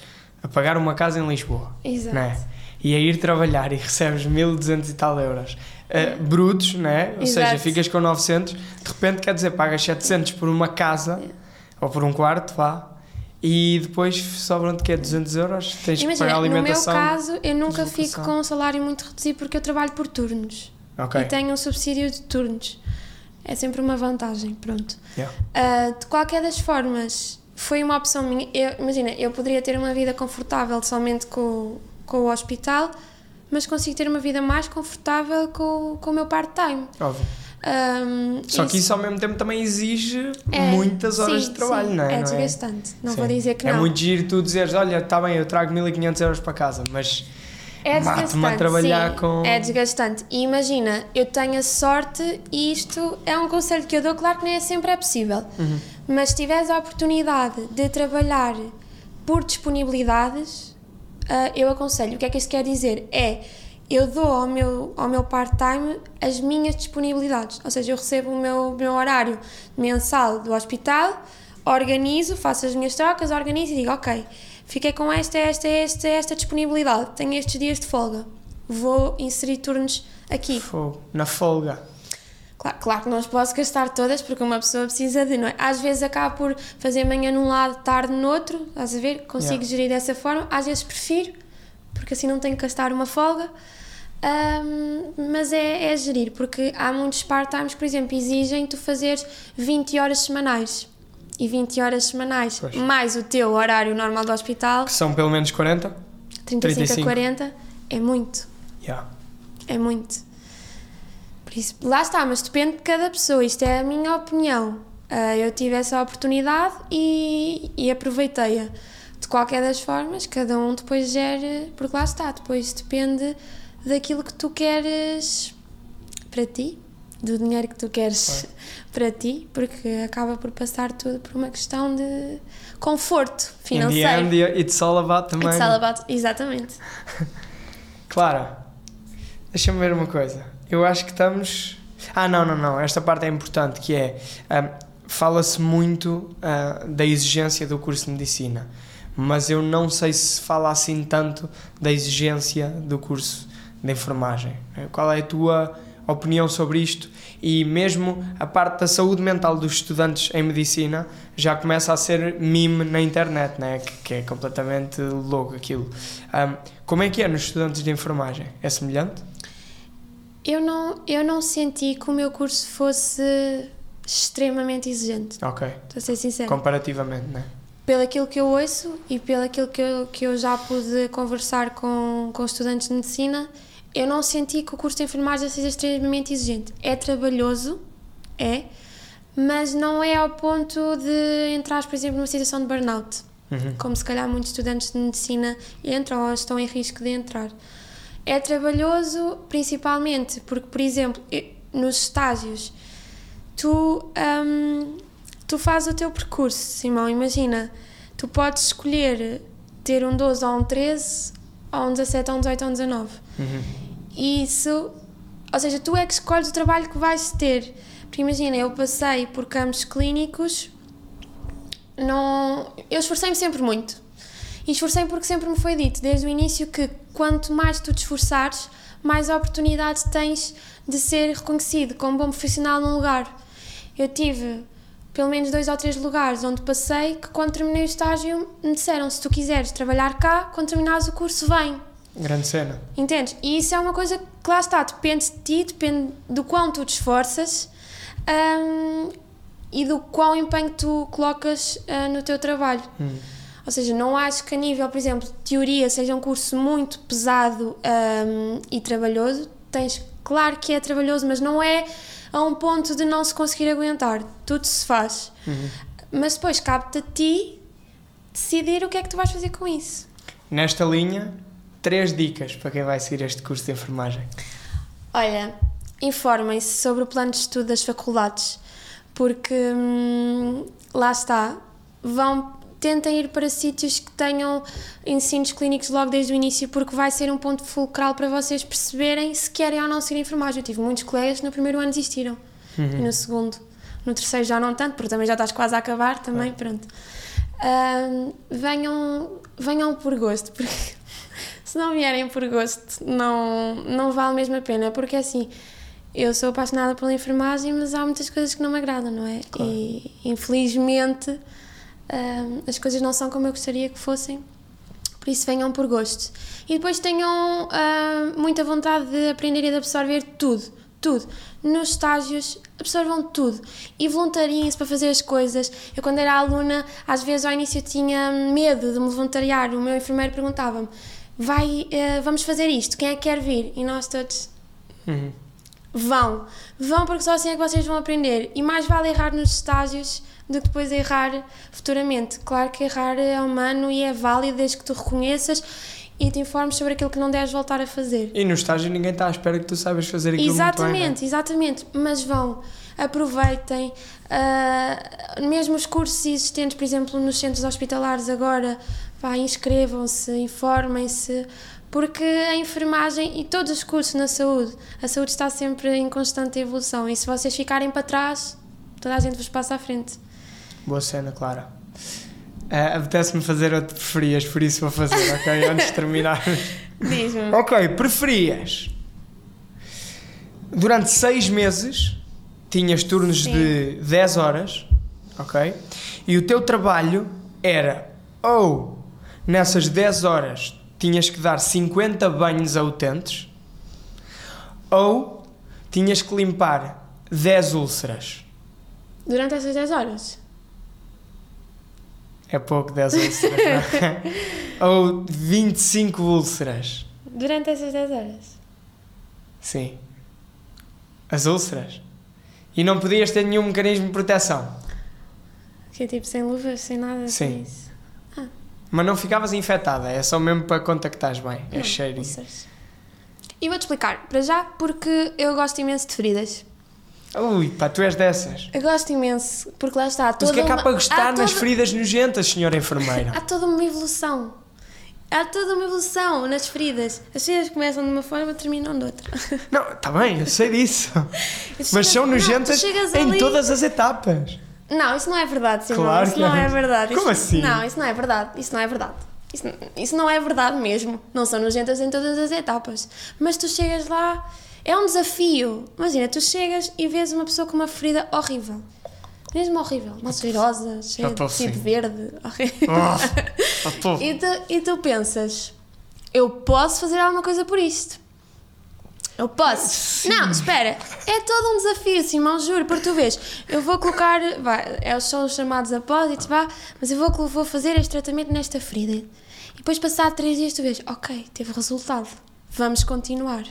a pagar uma casa em Lisboa, Exato. não é? E a ir trabalhar e recebes 1200 e tal euros eh, brutos, não é? Ou seja, Exato. ficas com 900, de repente quer dizer, pagas 700 por uma casa ou por um quarto, vá, e depois sobram-te que é 200 euros, tens que Imagina, pagar no meu alimentação. caso, eu nunca fico com um salário muito reduzido porque eu trabalho por turnos. Ok, e tenho um subsídio de turnos. É sempre uma vantagem, pronto. yeah. Ah, de qualquer das formas, foi uma opção minha. Eu- imagina, eu poderia ter uma vida confortável somente com, com o hospital, mas consigo ter uma vida mais confortável com, com o meu part-time. óbvio. Ahm, Só que isso ao mesmo tempo também exige é- muitas horas sim, de trabalho, sim, não é? É Não desgastante. Não Sim. vou dizer que é não. muito giro tu dizeres, olha, está bem, eu trago 1500 euros para casa, mas É Mate-me a desgastante. trabalhar sim, com- É desgastante. E imagina, eu tenho a sorte, e isto é um conselho que eu dou, claro que nem é sempre é possível, Uhum. mas se tiveres a oportunidade de trabalhar por disponibilidades, ah, eu aconselho. O que é que isto quer dizer? É. Eu dou ao meu, ao meu part-time as minhas disponibilidades, ou seja, eu recebo o meu, meu horário mensal do hospital, organizo, faço as minhas trocas, organizo e digo, ok, fiquei com esta, esta, esta, esta disponibilidade, tenho estes dias de folga, vou inserir turnos aqui. Fogo. Na folga. Claro, claro que não as posso gastar todas porque uma pessoa precisa de, não é? Às vezes acaba por fazer manhã num lado, tarde no outro, estás a ver? Consigo Yeah. gerir dessa forma, às vezes prefiro, porque assim não tenho que gastar uma folga. Ahm, mas é, é gerir, porque há muitos part-times por exemplo, exigem tu fazeres 20 horas semanais. E 20 horas semanais, Pois. mais o teu horário normal do hospital, Que são pelo menos 40? 35 35. a 40, é muito. Yeah. É muito. Por isso, lá está, mas depende de cada pessoa. Isto é a minha opinião. Ah, eu tive essa oportunidade e, e aproveitei-a. De qualquer das formas, cada um depois gere, porque lá está, depois depende daquilo que tu queres para ti, do dinheiro que tu queres para ti, porque acaba por passar tudo por uma questão de conforto In the financeiro. end, it's all about the money. It's all about- exatamente. [LAUGHS] Clara, deixa-me ver uma coisa. Eu acho que estamos. Ah, não, não, não. Esta parte é importante, que é. ahm, Fala-se muito ah, da exigência do curso de medicina, mas eu não sei se fala assim tanto da exigência do curso de enfermagem. Qual é a tua opinião sobre isto? E mesmo a parte da saúde mental dos estudantes em medicina já começa a ser meme na internet, né? que, que é completamente louco aquilo. Ahm, como é que é nos estudantes de enfermagem? É semelhante? Eu não, eu não senti que o meu curso fosse extremamente exigente, Ok. estou a ser sincera. Comparativamente, né? Pelo aquilo que eu ouço e pelo aquilo que eu, que eu já pude conversar com, com estudantes de medicina, eu não senti que o curso de enfermagem seja extremamente exigente. É trabalhoso, é, mas não é ao ponto de entrar, por exemplo, numa situação de burnout, Uhum. como se calhar muitos estudantes de medicina entram ou estão em risco de entrar. É trabalhoso principalmente porque, por exemplo, nos estágios, tu, hum, tu fazes o teu percurso, Simão. Imagina, tu podes escolher ter um 12 ou um 13, ou um 17 ou um 18 ou um 19. Uhum. Isso, ou seja, tu é que escolhes o trabalho que vais ter. Porque imagina, eu passei por campos clínicos, não, eu esforcei-me sempre muito. E esforcei porque sempre me foi dito desde o início que quanto mais tu te esforçares, mais oportunidade tens de ser reconhecido como bom profissional num lugar. Eu tive pelo menos dois ou três lugares onde passei que quando terminei o estágio me disseram se tu quiseres trabalhar cá, quando terminares o curso vem. Grande cena. Entendes? E isso é uma coisa que lá está, depende de ti, depende do quão tu te esforças hum, e do quão empenho tu colocas ah, no teu trabalho. Hum. Ou seja, não acho que a nível, por exemplo, de teoria seja um curso muito pesado hum, e trabalhoso. Tens, claro que é trabalhoso, mas não é a um ponto de não se conseguir aguentar. Tudo se faz. Uhum. Mas depois cabe-te a ti decidir o que é que tu vais fazer com isso. Nesta linha, três dicas para quem vai seguir este curso de enfermagem. Olha, informem-se sobre o plano de estudo das faculdades, porque hum, lá está, vão tentem ir para sítios que tenham ensinos clínicos logo desde o início, porque vai ser um ponto fulcral para vocês perceberem se querem ou não seguir enfermagem. Eu tive muitos colegas que no primeiro ano desistiram, e no segundo, no terceiro já não tanto, porque também já estás quase a acabar, também, pronto. Hum, venham, venham por gosto, porque se não vierem por gosto, não, não vale mesmo a pena, porque assim, eu sou apaixonada pela enfermagem, mas há muitas coisas que não me agradam, não é? Claro. E infelizmente hum, as coisas não são como eu gostaria que fossem, por isso venham por gosto. E depois tenham hum, muita vontade de aprender e de absorver tudo, tudo. Nos estágios, absorvam tudo e voluntariem-se para fazer as coisas. Eu, quando era aluna, às vezes ao início tinha medo de me voluntariar. O meu enfermeiro perguntava-me: vai, eh, vamos fazer isto, quem é que quer vir? E nós todos, Uhum. Vão, vão porque só assim é que vocês vão aprender. E mais vale errar nos estágios do que depois errar futuramente. Claro que errar é humano e é válido desde que tu reconheças e te informes sobre aquilo que não deves voltar a fazer. E no estágio ninguém está à espera que tu saibas fazer aquilo muito bem, Exatamente, exatamente. Mas vão, aproveitem. ah, mesmo os cursos existentes, por exemplo, nos centros hospitalares agora, pá, inscrevam-se, informem-se, porque a enfermagem e todos os cursos na saúde, a saúde está sempre em constante evolução e se vocês ficarem para trás, toda a gente vos passa à frente. Boa cena, Clara. Ah, Apetece-me fazer outro preferias, por isso vou fazer, ok? [LAUGHS] Antes de terminar. Diz-me. ok, preferias. Durante seis meses tinhas turnos Sim. de 10 horas, ok? E o teu trabalho era ou nessas 10 horas tinhas que dar 50 banhos a utentes, ou tinhas que limpar 10 úlceras. Durante essas 10 horas. É pouco 10 úlceras, não é? [LAUGHS] Ou 25 úlceras. Durante essas 10 horas. Sim. As úlceras. E não podias ter nenhum mecanismo de proteção. Que é tipo sem luvas, sem nada. Sim. sem Isso. Mas não ficavas infectada, é só mesmo para contactares bem. É Não, cheiro. úlceras. E vou-te explicar. Para já, porque eu gosto imenso de feridas. Ui, pá, tu és dessas. Eu gosto imenso, porque lá está. Mas o que é que há uma- para gostar há nas toda- feridas nojentas, senhora enfermeira? Há toda uma evolução. Há toda uma evolução nas feridas. As feridas começam de uma forma e terminam de outra. Não, está bem, eu sei disso. [LAUGHS] Mas são não, nojentas chegas em ali- todas as etapas. Não, isso não é verdade, Simão. Claro isso que não é. é verdade. Como Isso- assim? Não, isso não é verdade. Isso não é verdade. Isso, isso não é verdade mesmo. Não são nojentas em todas as etapas. Mas tu chegas lá, é um desafio. Imagina, tu chegas e vês uma pessoa com uma ferida horrível. Mesmo horrível. Uma cheirosa, cheia de estou tecido assim. verde. horrível. Oh, [LAUGHS] pô. E tu, e tu pensas, eu posso fazer alguma coisa por isto. Eu posso. Não, espera. É todo um desafio, Simão, juro, porque tu vês, eu vou colocar, é, são os chamados apósitos, vá, mas eu vou, vou fazer este tratamento nesta ferida. E depois, passado três dias, tu vês, ok, teve resultado, vamos continuar.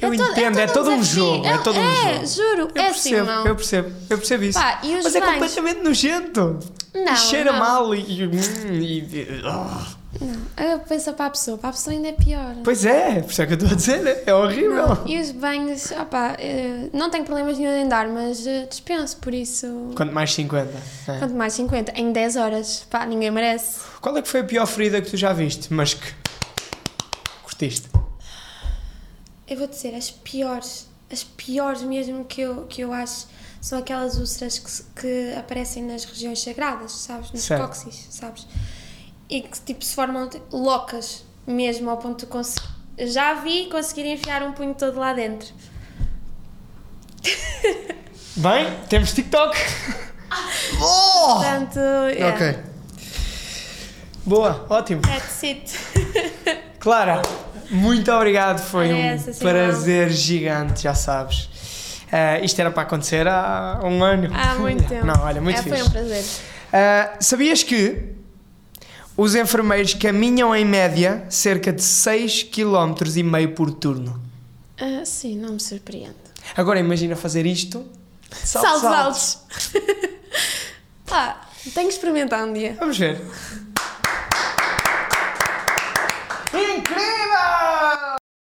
Eu entendo, é todo um desafio. jogo, é todo um é, jogo. juro, Eu é percebo, Simão. eu percebo, eu percebo isso. Pá, Mas é completamente nojento. Não, cheira não. mal e. e- oh. Eu penso para a pessoa, para a pessoa ainda é pior. Pois é, por isso é que eu estou a dizer, é horrível. Não, e os banhos, opá, eh, não tenho problemas nenhum em dar, mas eh, dispenso, por isso. Quanto mais 50. é. Quanto mais 50, em 10 horas, pá, ninguém merece. Qual é que foi a pior ferida que tu já viste, mas que curtiste? Eu vou dizer, as piores, as piores mesmo que eu, que eu acho, são aquelas úlceras que, que aparecem nas regiões sagradas, sabes? Nos Certo. cóccix, sabes? E que tipo se formam loucas, mesmo ao ponto de conseguir. Já vi conseguir enfiar um punho todo lá dentro. [LAUGHS] Bem, temos TikTok. [LAUGHS] Oh! Portanto, é. Ok. Boa, ótimo. That's it. [LAUGHS] Clara, muito obrigado. Foi Ora um prazer gigante, já sabes. Eh, isto era para acontecer há um ano. Há muito tempo. [LAUGHS] Não, olha, muito é, fixe. Foi um prazer. Uh, sabias que os enfermeiros caminham em média cerca de 6 km e meio por turno? Ah, sim, não me surpreende. Agora imagina fazer isto. Saltos altos. [LAUGHS] Pá, tenho que experimentar um dia. Vamos ver.